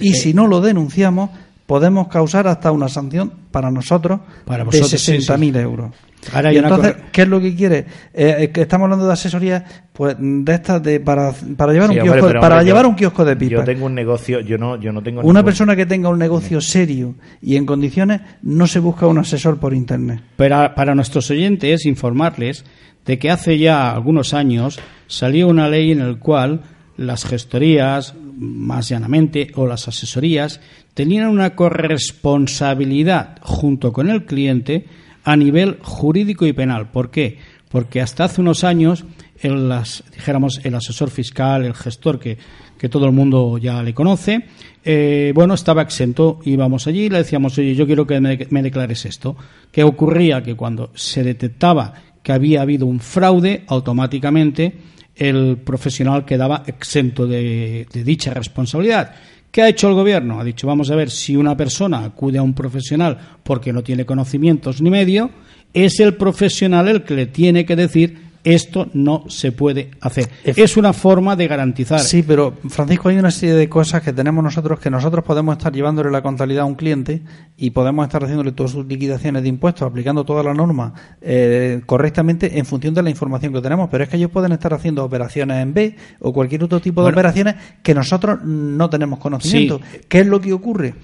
Y si no lo denunciamos, podemos causar hasta una sanción para nosotros Para de vosotros, sí, 60.000 sí. euros. Ahora y entonces, ¿qué es lo que quiere? Eh, que estamos hablando de asesoría, pues de estas de para, para llevar Sí, un hombre, kiosco, para hombre, llevar yo- un kiosco de pipa. Yo tengo un negocio, yo no, yo no tengo Una ningún- persona que tenga un negocio serio y en condiciones no se busca un asesor por internet. Pero para nuestros oyentes, informarles de que hace ya algunos años salió una ley en la cual las gestorías, más llanamente, o las asesorías, tenían una corresponsabilidad junto con el cliente a nivel jurídico y penal. ¿Por qué? Porque hasta hace unos años, el, las, dijéramos, el asesor fiscal, el gestor que, que todo el mundo ya le conoce, eh, bueno, estaba exento. Íbamos allí y le decíamos, oye, yo quiero que me, declares esto. ¿Qué ocurría? Que cuando se detectaba que había habido un fraude, automáticamente el profesional quedaba exento de, de dicha responsabilidad. ¿Qué ha hecho el gobierno? Ha dicho, vamos a ver, si una persona acude a un profesional porque no tiene conocimientos ni medio, es el profesional el que le tiene que decir esto no se puede hacer. Es una forma de garantizar. Sí, pero Francisco, hay una serie de cosas que tenemos nosotros que nosotros podemos estar llevándole la contabilidad a un cliente y podemos estar haciéndole todas sus liquidaciones de impuestos, aplicando todas las normas eh, correctamente en función de la información que tenemos. Pero es que ellos pueden estar haciendo operaciones en B o cualquier otro tipo de Bueno. operaciones que nosotros no tenemos conocimiento. Sí. ¿Qué es lo que ocurre?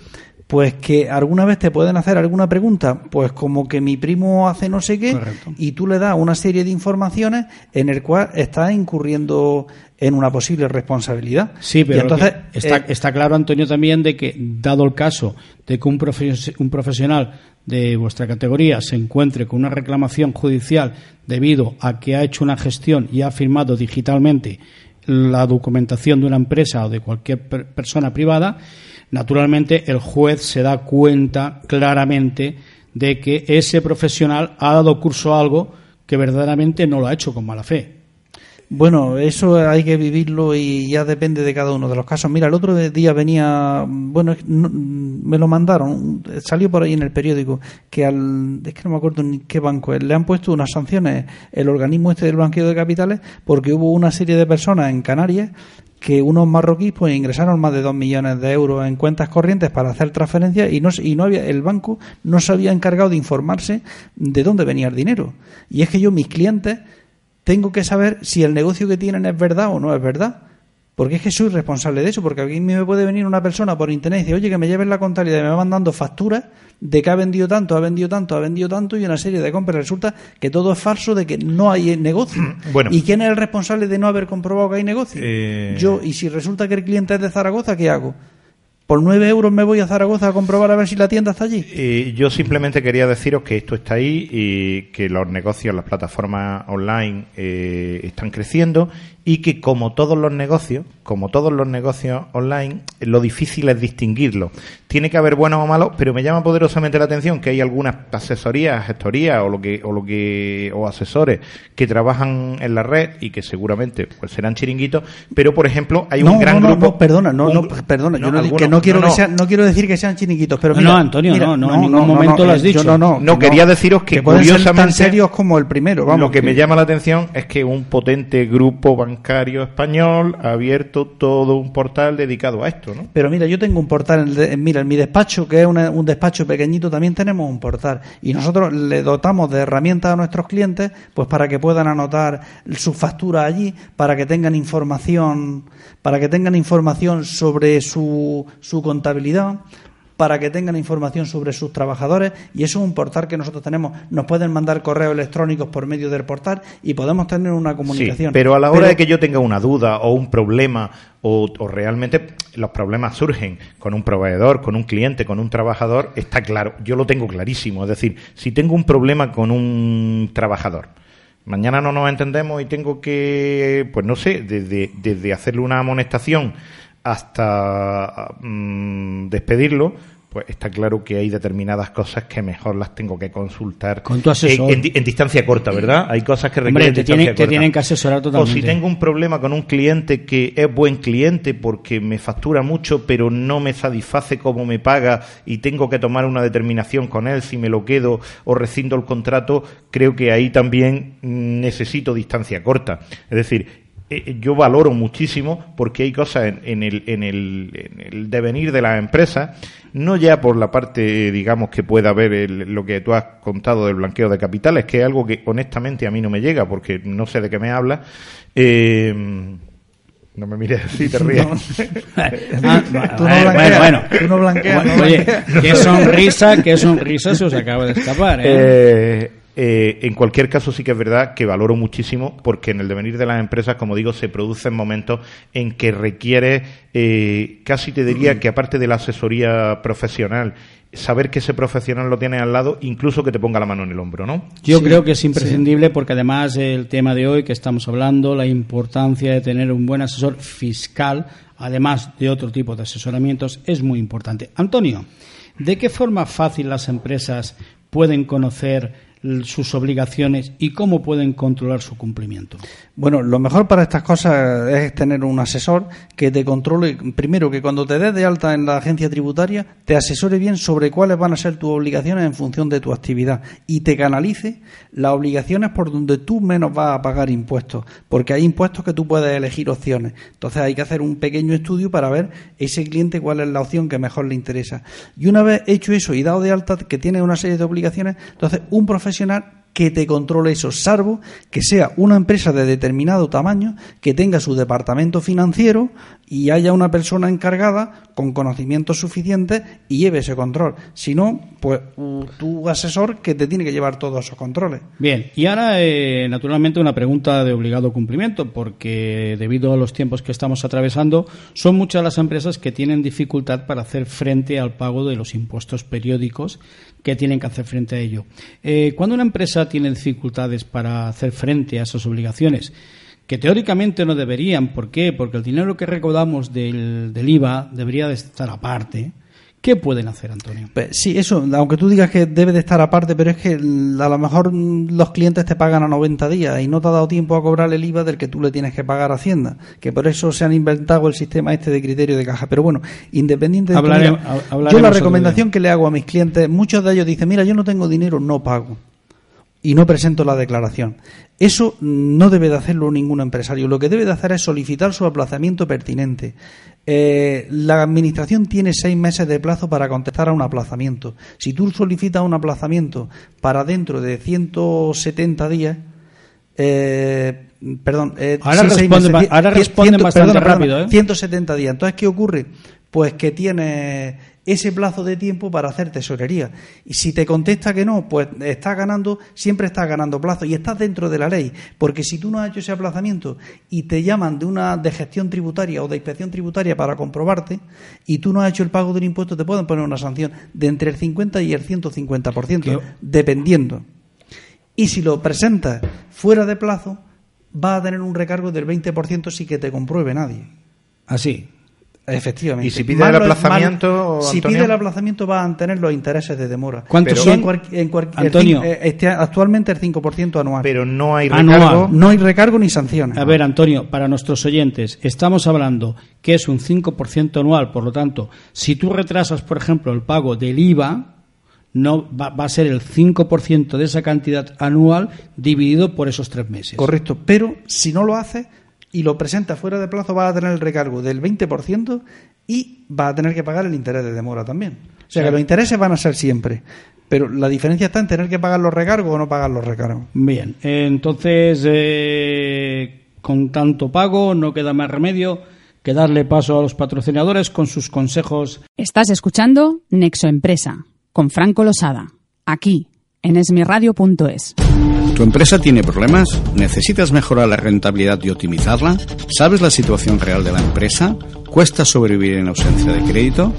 Pues que alguna vez te pueden hacer alguna pregunta, pues como que mi primo hace no sé qué, Correcto. y tú le das una serie de informaciones en el cual estás incurriendo en una posible responsabilidad. Sí, pero entonces, lo que está, eh, está claro, Antonio, también de que, dado el caso de que un, profes- un profesional de vuestra categoría se encuentre con una reclamación judicial debido a que ha hecho una gestión y ha firmado digitalmente la documentación de una empresa o de cualquier per- persona privada, naturalmente el juez se da cuenta claramente de que ese profesional ha dado curso a algo que verdaderamente no lo ha hecho con mala fe. Bueno, eso hay que vivirlo y ya depende de cada uno de los casos. Mira, el otro día venía, bueno, no- me lo mandaron, salió por ahí en el periódico que al, es que no me acuerdo ni qué banco le han puesto unas sanciones el organismo este del blanqueo de capitales porque hubo una serie de personas en Canarias que unos marroquíes pues ingresaron más de dos millones de euros en cuentas corrientes para hacer transferencias y no y no había el banco no se había encargado de informarse de dónde venía el dinero y es que yo mis clientes tengo que saber si el negocio que tienen es verdad o no es verdad. Porque es que soy responsable de eso, porque aquí me puede venir una persona por internet y decir, oye, que me lleven la contabilidad y me va mandando facturas de que ha vendido tanto, ha vendido tanto, ha vendido tanto y una serie de compras. Resulta que todo es falso, de que no hay negocio. Bueno. ¿Y quién es el responsable de no haber comprobado que hay negocio? Eh. Yo, y si resulta que el cliente es de Zaragoza, ¿qué hago? Por nueve euros me voy a Zaragoza a comprobar a ver si la tienda está allí. Yo simplemente quería deciros que esto está ahí y que los negocios, las plataformas online eh, están creciendo y que como todos los negocios, como todos los negocios online, lo difícil es distinguirlo. Tiene que haber buenos o malos, pero me llama poderosamente la atención que hay algunas asesorías, gestorías o lo que o lo que o asesores que trabajan en la red y que seguramente pues serán chiringuitos, pero por ejemplo, hay un gran no, no, grupo no, perdona, no, un- no, perdona, yo no, di- algunos- que no quiero no, que no. sean- no quiero decir que sean chiniquitos, pero No, mira, no, Antonio, mira, no, no, en ningún momento lo has eh, yo dicho. no, no, No, que quería deciros que pueden ser tan curiosamente- serios como el primero, vamos. lo que me llama la atención es que un potente grupo bancario español ha abierto todo un portal dedicado a esto, ¿no? Pero mira, yo tengo un portal, en- mira, en mi despacho, que es una- un despacho pequeñito, también tenemos un portal. Y nosotros le dotamos de herramientas a nuestros clientes, pues para que puedan anotar sus facturas allí, para que tengan información, para que tengan información sobre su, su contabilidad para que tengan información sobre sus trabajadores y eso es un portal que nosotros tenemos. Nos pueden mandar correos electrónicos por medio del portal y podemos tener una comunicación. Sí, pero a la hora Pero- de que yo tenga una duda o un problema o, o realmente los problemas surgen con un proveedor, con un cliente, con un trabajador, está claro, yo lo tengo clarísimo. Es decir, si tengo un problema con un trabajador, mañana no nos entendemos y tengo que, pues no sé, desde, desde hacerle una amonestación hasta mm, despedirlo, pues está claro que hay determinadas cosas que mejor las tengo que consultar Con tu asesor. En, en di- en distancia corta, ¿verdad? Hay cosas que Hombre, requieren te distancia tienen- te corta. tienen que asesorar O si tengo un problema con un cliente que es buen cliente porque me factura mucho pero no me satisface cómo me paga y tengo que tomar una determinación con él si me lo quedo o rescindo el contrato, creo que ahí también mm, necesito distancia corta. Es decir, eh, yo valoro muchísimo porque hay cosas en, en el, en, el, en el devenir de las empresas, no ya por la parte, digamos, que pueda haber el- lo que tú has contado del blanqueo de capitales, que es algo que honestamente a mí no me llega porque no sé de qué me habla. Eh, no me mires así, te ríes. Ah, Tú no bueno, blanqueas, bueno. tú no blanqueas, Oye, qué sonrisa, qué sonrisa se os acaba de escapar, ¿eh? Eh, eh, en cualquier caso sí que es verdad que valoro muchísimo porque en el devenir de las empresas, como digo, se producen momentos en que requiere, eh, casi te diría que aparte de la asesoría profesional, saber que ese profesional lo tiene al lado, incluso que te ponga la mano en el hombro, ¿no? Yo Sí, creo que es imprescindible porque además el tema de hoy que estamos hablando, la importancia de tener un buen asesor fiscal, además de otro tipo de asesoramientos, es muy importante. Antonio, ¿de qué forma fácil las empresas pueden conocer sus obligaciones y cómo pueden controlar su cumplimiento? Bueno, lo mejor para estas cosas es tener un asesor que te controle, primero que cuando te des de alta en la agencia tributaria, te asesore bien sobre cuáles van a ser tus obligaciones en función de tu actividad y te canalice las obligaciones por donde tú menos vas a pagar impuestos, porque hay impuestos que tú puedes elegir opciones. Entonces hay que hacer un pequeño estudio para ver ese cliente cuál es la opción que mejor le interesa. Y una vez hecho eso y dado de alta que tiene una serie de obligaciones, entonces un profesional profesional que te controle eso, salvo que sea una empresa de determinado tamaño, que tenga su departamento financiero y haya una persona encargada con conocimientos suficientes y lleve ese control. Si no, pues u- tu asesor que te tiene que llevar todos esos controles. Bien, y ahora, eh, naturalmente, una pregunta de obligado cumplimiento, porque debido a los tiempos que estamos atravesando, son muchas las empresas que tienen dificultad para hacer frente al pago de los impuestos periódicos que tienen que hacer frente a ello. Eh, cuando una empresa tiene dificultades para hacer frente a esas obligaciones, que teóricamente no deberían, ¿por qué? Porque el dinero que recaudamos del, del IVA debería de estar aparte. ¿Qué pueden hacer, Antonio? Pues sí, eso, aunque tú digas que debe de estar aparte, pero es que a lo mejor los clientes te pagan a 90 días y no te ha dado tiempo a cobrar el IVA del que tú le tienes que pagar a Hacienda, que por eso se han inventado el sistema este de criterio de caja. Pero bueno, independiente de yo la recomendación que le hago a mis clientes, muchos de ellos dicen, mira, yo no tengo dinero, no pago y no presento la declaración. Eso no debe de hacerlo ningún empresario. Lo que debe de hacer es solicitar su aplazamiento pertinente. Eh, la administración tiene seis meses de plazo para contestar a un aplazamiento. Si tú solicitas un aplazamiento para dentro de 170 días, eh, perdón, eh, Ahora sí, seis responde meses, ahora cien- responde ciento- bastante perdona, rápido, perdona, ¿eh? 170 días. Entonces, ¿qué ocurre? Pues que tienes ese plazo de tiempo para hacer tesorería. Y si te contesta que no, pues estás ganando, siempre estás ganando plazo y estás dentro de la ley. Porque si tú no has hecho ese aplazamiento y te llaman de una de gestión tributaria o de inspección tributaria para comprobarte y tú no has hecho el pago del impuesto, te pueden poner una sanción de entre el 50 y el 150%, Que- dependiendo. Y si lo presentas fuera de plazo, vas a tener un recargo del 20% sin que te compruebe nadie. Así. Efectivamente. Y si pide el aplazamiento, si pide el aplazamiento van a tener los intereses de demora. ¿Cuántos Pero son? En cual- en cual- el Antonio. cin- eh, este- actualmente el 5% anual. Pero no hay Anual. recargo. no hay recargo ni sanciones. A ver, Antonio, para nuestros oyentes, estamos hablando que es un 5% anual, por lo tanto, si tú retrasas, por ejemplo, el pago del IVA, no va, va a ser el 5% de esa cantidad anual dividido por esos tres meses. Correcto, pero si no lo haces y lo presentas fuera de plazo, vas a tener el recargo del 20% y vas a tener que pagar el interés de demora también. O sea Sí. que los intereses van a ser siempre, pero la diferencia está en tener que pagar los recargos o no pagar los recargos. Bien, entonces, eh, con tanto pago, no queda más remedio que darle paso a los patrocinadores con sus consejos. Estás escuchando Nexo Empresa con Franco Losada, aquí en esmiradio.es. ¿Tu empresa tiene problemas? ¿Necesitas mejorar la rentabilidad y optimizarla? ¿Sabes la situación real de la empresa? ¿Cuesta sobrevivir en ausencia de crédito?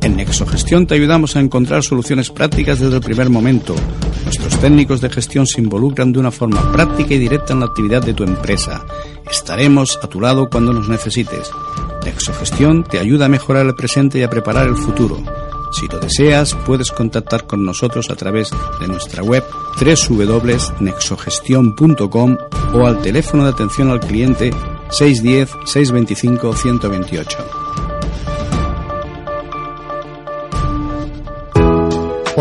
En Nexogestión te ayudamos a encontrar soluciones prácticas desde el primer momento. Nuestros técnicos de gestión se involucran de una forma práctica y directa en la actividad de tu empresa. Estaremos a tu lado cuando nos necesites. Nexogestión te ayuda a mejorar el presente y a preparar el futuro. Si lo deseas, puedes contactar con nosotros a través de nuestra web www.nexogestion.com o al teléfono de atención al cliente 610-625-128.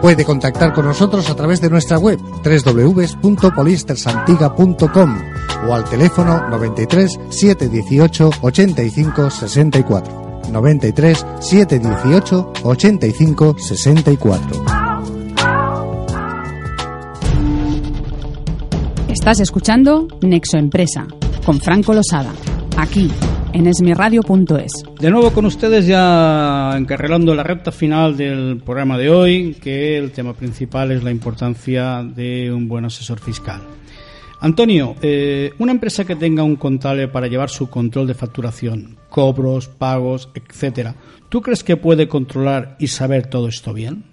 Puede contactar con nosotros a través de nuestra web www.polistersantiga.com o al teléfono 93 718 85 64. 93 718 85 64. Estás escuchando Nexo Empresa con Franco Losada, aquí en. De nuevo con ustedes ya encarrilando la recta final del programa de hoy, que el tema principal es la importancia de un buen asesor fiscal. Antonio, eh, una empresa que tenga un contable para llevar su control de facturación, cobros, pagos, etcétera, ¿tú crees que puede controlar y saber todo esto bien?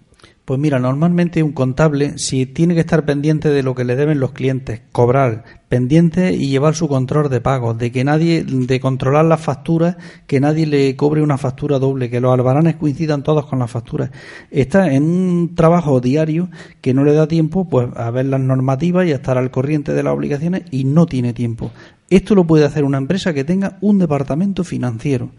Pues mira, normalmente un contable, si tiene que estar pendiente de lo que le deben los clientes, cobrar, pendiente y llevar su control de pagos, de que nadie, de controlar las facturas, que nadie le cobre una factura doble, que los albaranes coincidan todos con las facturas. Está en un trabajo diario que no le da tiempo pues a ver las normativas y a estar al corriente de las obligaciones y no tiene tiempo. Esto lo puede hacer una empresa que tenga un departamento financiero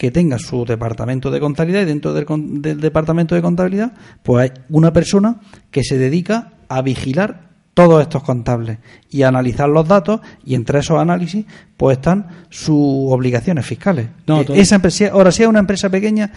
que tenga su departamento de contabilidad y dentro del, del departamento de contabilidad pues hay una persona que se dedica a vigilar todos estos contables y a analizar los datos y entre esos análisis pues están sus obligaciones fiscales. No, Eh, esa empresa, ahora si es una empresa pequeña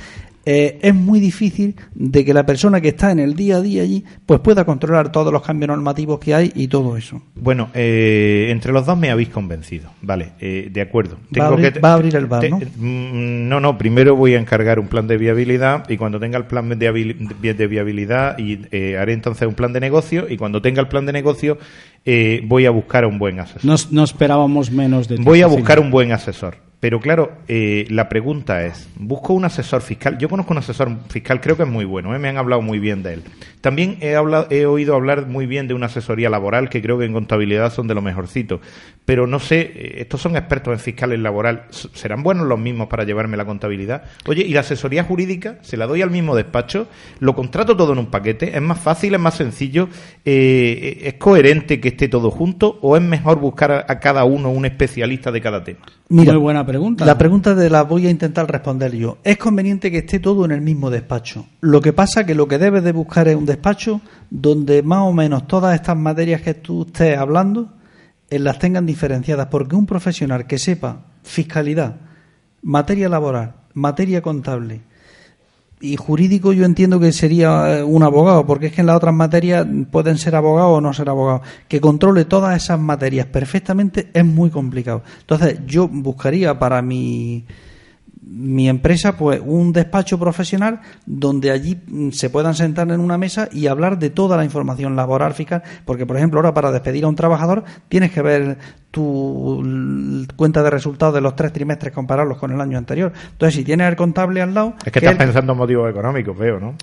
eh, es muy difícil de que la persona que está en el día a día allí pues pueda controlar todos los cambios normativos que hay y todo eso. Bueno, eh, entre los dos me habéis convencido. Vale, eh, de acuerdo. Va a abrir- va a abrir el bar, ¿no? mm, no, no, primero voy a encargar un plan de viabilidad y cuando tenga el plan de, viabil- de viabilidad y eh, haré entonces un plan de negocio y cuando tenga el plan de negocio eh, voy a buscar a un buen asesor. No, no esperábamos menos de ti, Voy a al buscar un buen asesor. Pero claro, eh, la pregunta es, ¿busco un asesor fiscal? Yo conozco un asesor fiscal, creo que es muy bueno, ¿eh? me han hablado muy bien de él. También he, hablado, he oído hablar muy bien de una asesoría laboral, que creo que en contabilidad son de lo mejorcito. Pero no sé, eh, estos son expertos en fiscales laboral, ¿serán buenos los mismos para llevarme la contabilidad? Oye, ¿y la asesoría jurídica? ¿Se la doy al mismo despacho? ¿Lo contrato todo en un paquete? ¿Es más fácil, es más sencillo? Eh, ¿Es coherente que esté todo junto? ¿O es mejor buscar a- a cada uno un especialista de cada tema? Muy buena pregunta. La pregunta de la voy a intentar responder yo. Es conveniente que esté todo en el mismo despacho. Lo que pasa que lo que debes de buscar es un despacho donde más o menos todas estas materias que tú estés hablando eh, las tengan diferenciadas, porque un profesional que sepa fiscalidad, materia laboral, materia contable y jurídico yo entiendo que sería eh, un abogado, porque es que en las otras materias pueden ser abogados o no ser abogados. Que controle todas esas materias perfectamente es muy complicado. Entonces yo buscaría para mi mi empresa, pues un despacho profesional donde allí mm, se puedan sentar en una mesa y hablar de toda la información laboral fiscal, porque por ejemplo ahora para despedir a un trabajador tienes que ver tu cuenta de resultados de los tres trimestres compararlos con el año anterior. Entonces si tienes el contable al lado, Es que que estás él- pensando en motivos económicos, veo, ¿no?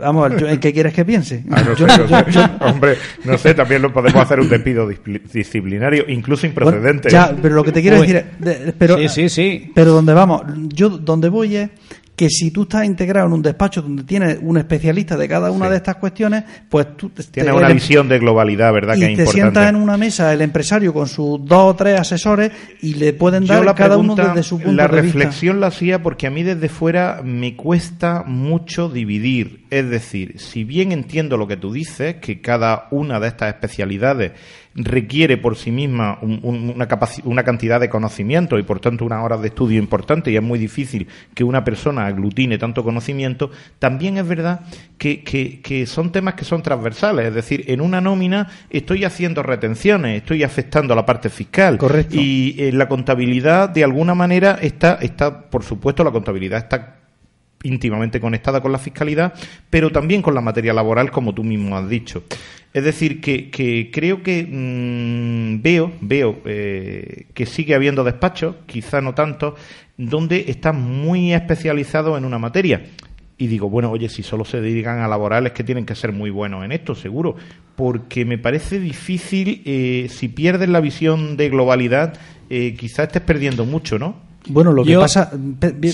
Vamos, a ver, yo- ¿en qué quieres que piense? Ah, no sé, Yo- no yo- sé. yo- Hombre, no sé, también lo podemos hacer un despido discipli- disciplinario, incluso improcedente. Bueno, ya, pero lo que te quiero Uy. decir es, de- pero, Sí, sí, sí. pero donde vamos, yo donde voy es que si tú estás integrado en un despacho donde tienes un especialista de cada una Sí. de estas cuestiones, pues tú te- Tienes te- una visión de globalidad, ¿verdad? y que te es importante. sientas en una mesa el empresario con sus dos o tres asesores y le pueden dar la cada uno desde su punto la de vista. reflexión la hacía porque a mí desde fuera me cuesta mucho dividir. Es decir, si bien entiendo lo que tú dices, que cada una de estas especialidades requiere por sí misma un- un- una, una cantidad de conocimiento y por tanto unas horas de estudio importante y es muy difícil que una persona aglutine tanto conocimiento, también es verdad que, que- que son temas que son transversales. Es decir, en una nómina estoy haciendo retenciones, estoy afectando a la parte fiscal. Correcto. Y eh, la contabilidad, de alguna manera, está, está, por supuesto, la contabilidad está íntimamente conectada con la fiscalidad, pero también con la materia laboral, como tú mismo has dicho. Es decir, que, creo que mm, veo, veo eh, que sigue habiendo despachos, quizá no tanto, donde están muy especializados en una materia. Y digo, bueno, oye, si solo se dedican a laborales que tienen que ser muy buenos en esto, seguro. Porque me parece difícil, eh, si pierdes la visión de globalidad, eh, quizá estés perdiendo mucho, ¿no? Bueno, lo que pasa,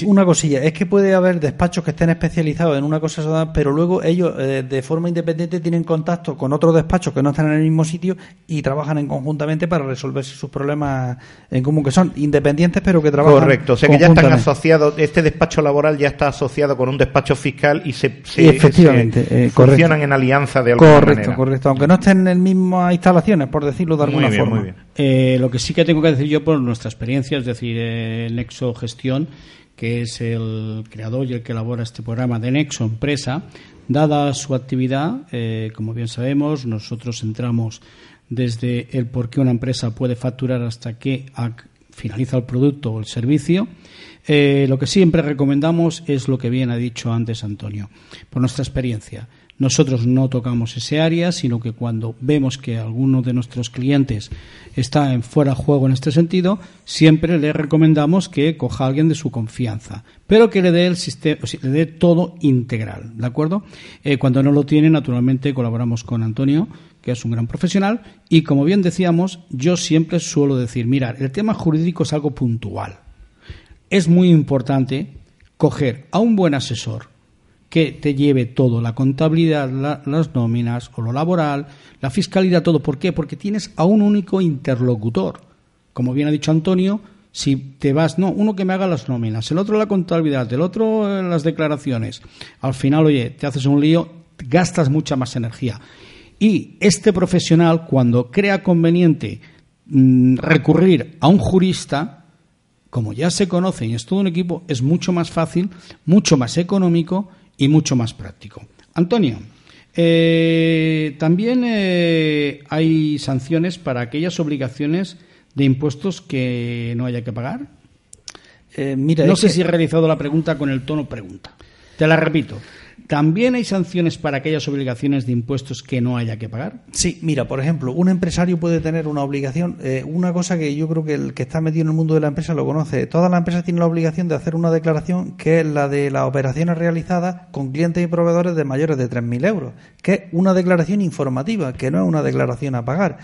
una cosilla, es que puede haber despachos que estén especializados en una cosa, pero luego ellos eh, de forma independiente tienen contacto con otros despachos que no están en el mismo sitio y trabajan en conjuntamente para resolver sus problemas en común, que son independientes pero que trabajan Correcto, o sea que ya están asociados, este despacho laboral ya está asociado con un despacho fiscal y se, efectivamente, se eh, funcionan correcto. en alianza de alguna Correcto, manera. correcto, aunque no estén en las mismas instalaciones, por decirlo de Muy alguna bien, forma. muy bien. Eh, lo que sí que tengo que decir yo por nuestra experiencia, es decir, eh, Nexo Gestión, que es el creador y el que elabora este programa de Nexo Empresa, dada su actividad, eh, como bien sabemos, nosotros entramos desde el por qué una empresa puede facturar hasta que finaliza el producto o el servicio. Eh, lo que siempre recomendamos es lo que bien ha dicho antes Antonio, por nuestra experiencia. Nosotros no tocamos ese área, sino que cuando vemos que alguno de nuestros clientes está en fuera de juego en este sentido, siempre le recomendamos que coja a alguien de su confianza, pero que le dé el sistema, le dé todo integral, ¿de acuerdo? Eh, cuando no lo tiene, naturalmente colaboramos con Antonio, que es un gran profesional, y como bien decíamos, yo siempre suelo decir, mira, el tema jurídico es algo puntual. Es muy importante coger a un buen asesor que te lleve todo, la contabilidad, la- las nóminas o lo laboral, la fiscalidad, todo. ¿Por qué? Porque tienes a un único interlocutor. Como bien ha dicho Antonio, si te vas, no, uno que me haga las nóminas, el otro la contabilidad, el otro eh, las declaraciones. Al final, oye, te haces un lío, gastas mucha más energía. Y este profesional, cuando crea conveniente mm, recurrir a un jurista, como ya se conoce y es todo un equipo, es mucho más fácil, mucho más económico y mucho más práctico. Antonio, eh, también eh, hay sanciones para aquellas obligaciones de impuestos que no haya que pagar. Eh, mira, No sé que- si he realizado la pregunta con el tono pregunta. Te la repito. ¿También hay sanciones para aquellas obligaciones de impuestos que no haya que pagar? Sí, mira, por ejemplo, un empresario puede tener una obligación, eh, una cosa que yo creo que el que está metido en el mundo de la empresa lo conoce. Todas las empresas tienen la obligación de hacer una declaración que es la de las operaciones realizadas con clientes y proveedores de mayores de 3.000 euros, que es una declaración informativa, que no es una declaración a pagar.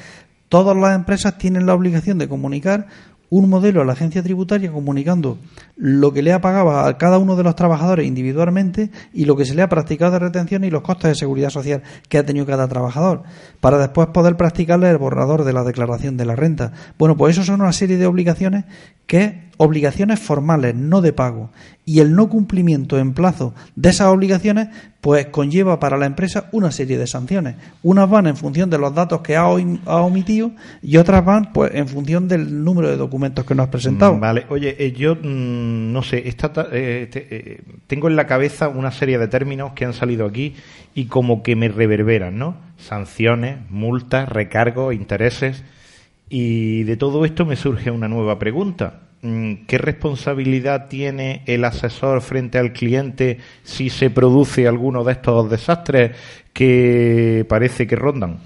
Todas las empresas tienen la obligación de comunicar un modelo a la agencia tributaria comunicando lo que le ha pagado a cada uno de los trabajadores individualmente y lo que se le ha practicado de retención y los costes de seguridad social que ha tenido cada trabajador, para después poder practicarle el borrador de la declaración de la renta. Bueno, pues eso son una serie de obligaciones que obligaciones formales, no de pago. Y el no cumplimiento en plazo de esas obligaciones, pues conlleva para la empresa una serie de sanciones. Unas van en función de los datos que ha, omitido y otras van pues en función del número de documentos que nos has presentado. Mm, Vale, oye, eh, yo mm, no sé, esta ta- eh, te- eh, tengo en la cabeza una serie de términos que han salido aquí y como que me reverberan, ¿no? Sanciones, multas, recargos, intereses. Y de todo esto me surge una nueva pregunta. Mm, ¿qué responsabilidad tiene el asesor frente al cliente si se produce alguno de estos desastres que parece que rondan?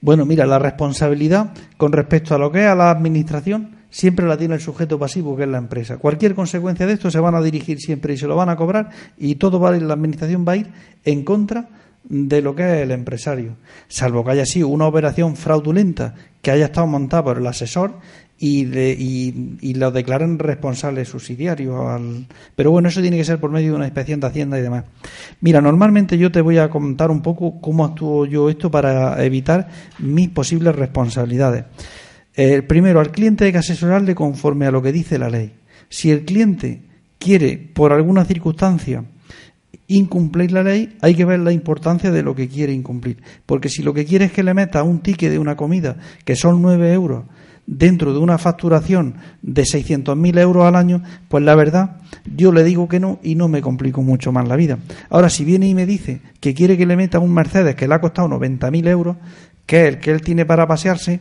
Bueno, mira, la responsabilidad con respecto a lo que es a la administración siempre la tiene el sujeto pasivo, que es la empresa. Cualquier consecuencia de esto se van a dirigir siempre y se lo van a cobrar y todo va, la administración va a ir en contra de lo que es el empresario, salvo que haya sido una operación fraudulenta que haya estado montada por el asesor y, de, y, y lo declaren responsable subsidiario. Al... Pero bueno, eso tiene que ser por medio de una inspección de Hacienda y demás. Mira, normalmente yo te voy a contar un poco cómo actúo yo esto para evitar mis posibles responsabilidades. Eh, primero, al cliente hay que asesorarle conforme a lo que dice la ley. Si el cliente quiere, por alguna circunstancia, incumplir la ley, hay que ver la importancia de lo que quiere incumplir. Porque si lo que quiere es que le meta un ticket de una comida, que son 9 euros, dentro de una facturación de 600.000 euros al año, pues la verdad, yo le digo que no y no me complico mucho más la vida. Ahora, si viene y me dice que quiere que le meta un Mercedes que le ha costado 90.000 euros, que es el que él tiene para pasearse,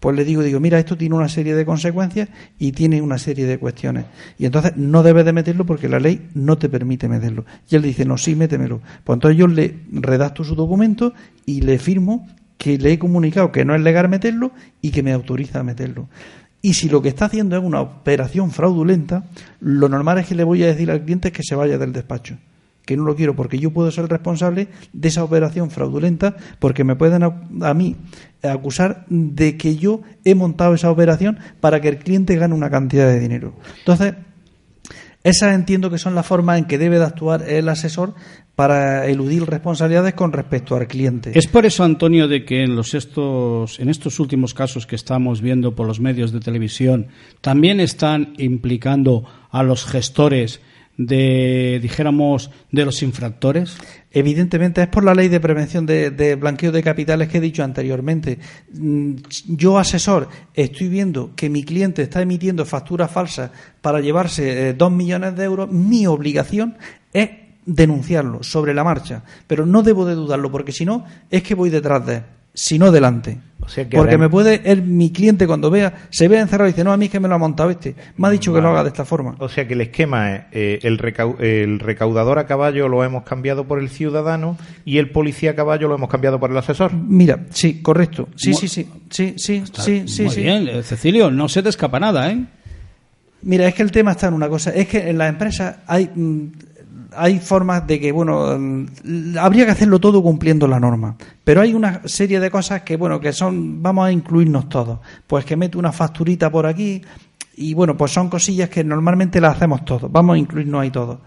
pues le digo, digo, mira, esto tiene una serie de consecuencias y tiene una serie de cuestiones. Y entonces no debes de meterlo porque la ley no te permite meterlo. Y él dice, no, sí, métemelo. Pues entonces yo le redacto su documento y le firmo que le he comunicado que no es legal meterlo y que me autoriza a meterlo. Y si lo que está haciendo es una operación fraudulenta, lo normal es que le voy a decir al cliente que se vaya del despacho que no lo quiero porque yo puedo ser responsable de esa operación fraudulenta porque me pueden a, mí acusar de que yo he montado esa operación para que el cliente gane una cantidad de dinero. Entonces, esas entiendo que son las formas en que debe de actuar el asesor para eludir responsabilidades con respecto al cliente. Es por eso, Antonio, de que en, los estos, en estos últimos casos que estamos viendo por los medios de televisión, también están implicando a los gestores de, dijéramos, de los infractores? Evidentemente es por la ley de prevención de, de, blanqueo de capitales que he dicho anteriormente. Mm, yo, asesor, estoy viendo que mi cliente está emitiendo facturas falsas para llevarse eh, dos millones de euros. Mi obligación es denunciarlo sobre la marcha, pero no debo de dudarlo porque si no es que voy detrás de él sino delante. O sea que Porque me puede, él, mi cliente cuando vea, se vea encerrado y dice, no, a mí es que me lo ha montado este. Me ha dicho vale. que lo haga de esta forma. O sea que el esquema es, eh, el, recau el, recaudador a caballo lo hemos cambiado por el ciudadano y el policía a caballo lo hemos cambiado por el asesor. Mira, sí, correcto. Sí, sí, sí, sí, sí, Está sí, sí. Muy sí. bien, eh, Cecilio, no se te escapa nada, ¿eh? Mira, es que el tema está en una cosa, es que en las empresas hay... Hay formas de que, bueno, habría que hacerlo todo cumpliendo la norma. Pero hay una serie de cosas que, bueno, que son, vamos a incluirnos todos. Pues que mete una facturita por aquí y, bueno, pues son cosillas que normalmente las hacemos todos. Vamos a incluirnos ahí todos.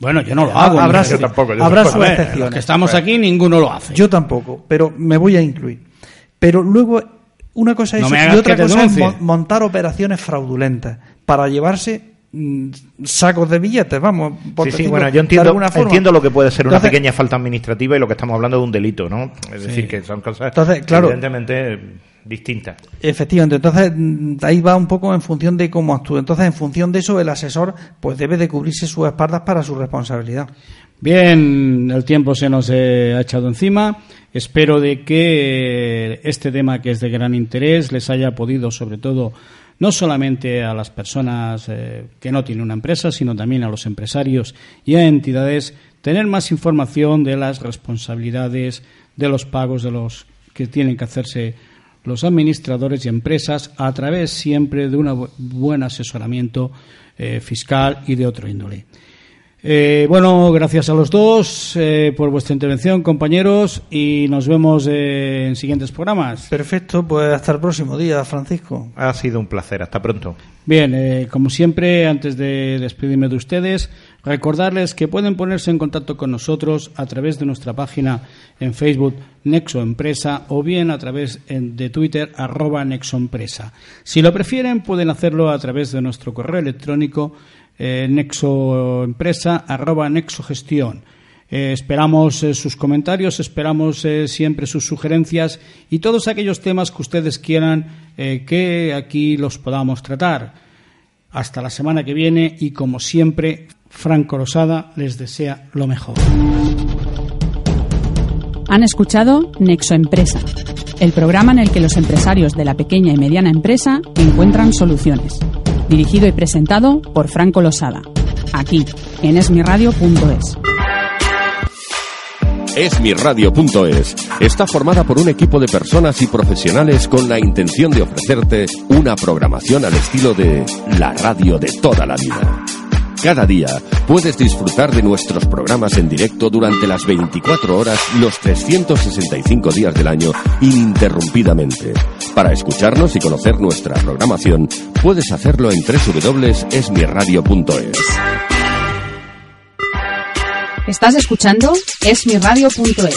Bueno, yo no lo hago. Habrá, yo tampoco, yo habrá tampoco. sus excepciones. los que estamos aquí, ninguno lo hace. Yo tampoco, pero me voy a incluir. Pero luego, una cosa es No y otra cosa es denuncie. montar operaciones fraudulentas para llevarse sacos de billetes, vamos. por Sí, sí, bueno, yo entiendo, entiendo lo que puede ser una Entonces- pequeña falta administrativa y lo que estamos hablando de un delito, ¿no? Es decir, que son cosas Entonces, claro. evidentemente distintas. Efectivamente, entonces mm, ahí va un poco en función de cómo actúe. Entonces, en función de eso, el asesor pues debe de cubrirse sus espaldas para su responsabilidad. Bien, el tiempo se nos eh, ha echado encima. Espero de que eh, este tema que es de gran interés les haya podido, sobre todo, no solamente a las personas eh, que no tienen una empresa, sino también a los empresarios y a entidades, tener más información de las responsabilidades, de los pagos, de los que tienen que hacerse los administradores y empresas a través siempre de un bu- buen asesoramiento eh, fiscal y de otro índole. Eh, bueno, gracias a los dos eh, por vuestra intervención, compañeros, y nos vemos eh, en siguientes programas. Perfecto, pues hasta el próximo día, Francisco. Ha sido un placer. Hasta pronto. Bien, eh, como siempre, antes de despedirme de ustedes, recordarles que pueden ponerse en contacto con nosotros a través de nuestra página en Facebook Nexo Empresa o bien a través de Twitter arroba Nexo Empresa. Si lo prefieren, pueden hacerlo a través de nuestro correo electrónico eh, nexoempresa arroba nexogestión. Eh, esperamos eh, sus comentarios, esperamos eh, siempre sus sugerencias y todos aquellos temas que ustedes quieran que aquí los podamos tratar. Hasta la semana que viene y como siempre, Franco Rosada les desea lo mejor. Han escuchado Nexo Empresa, el programa en el que los empresarios de la pequeña y mediana empresa encuentran soluciones. Dirigido y presentado por Franco Losada. Aquí, en esmiradio.es. Esmiradio.es está formada por un equipo de personas y profesionales con la intención de ofrecerte una programación al estilo de la radio de toda la vida. Cada día puedes disfrutar de nuestros programas en directo durante las 24 horas, los 365 días del año, ininterrumpidamente. Para escucharnos y conocer nuestra programación, puedes hacerlo en www.esmiradio.es. Estás escuchando esmiradio.es.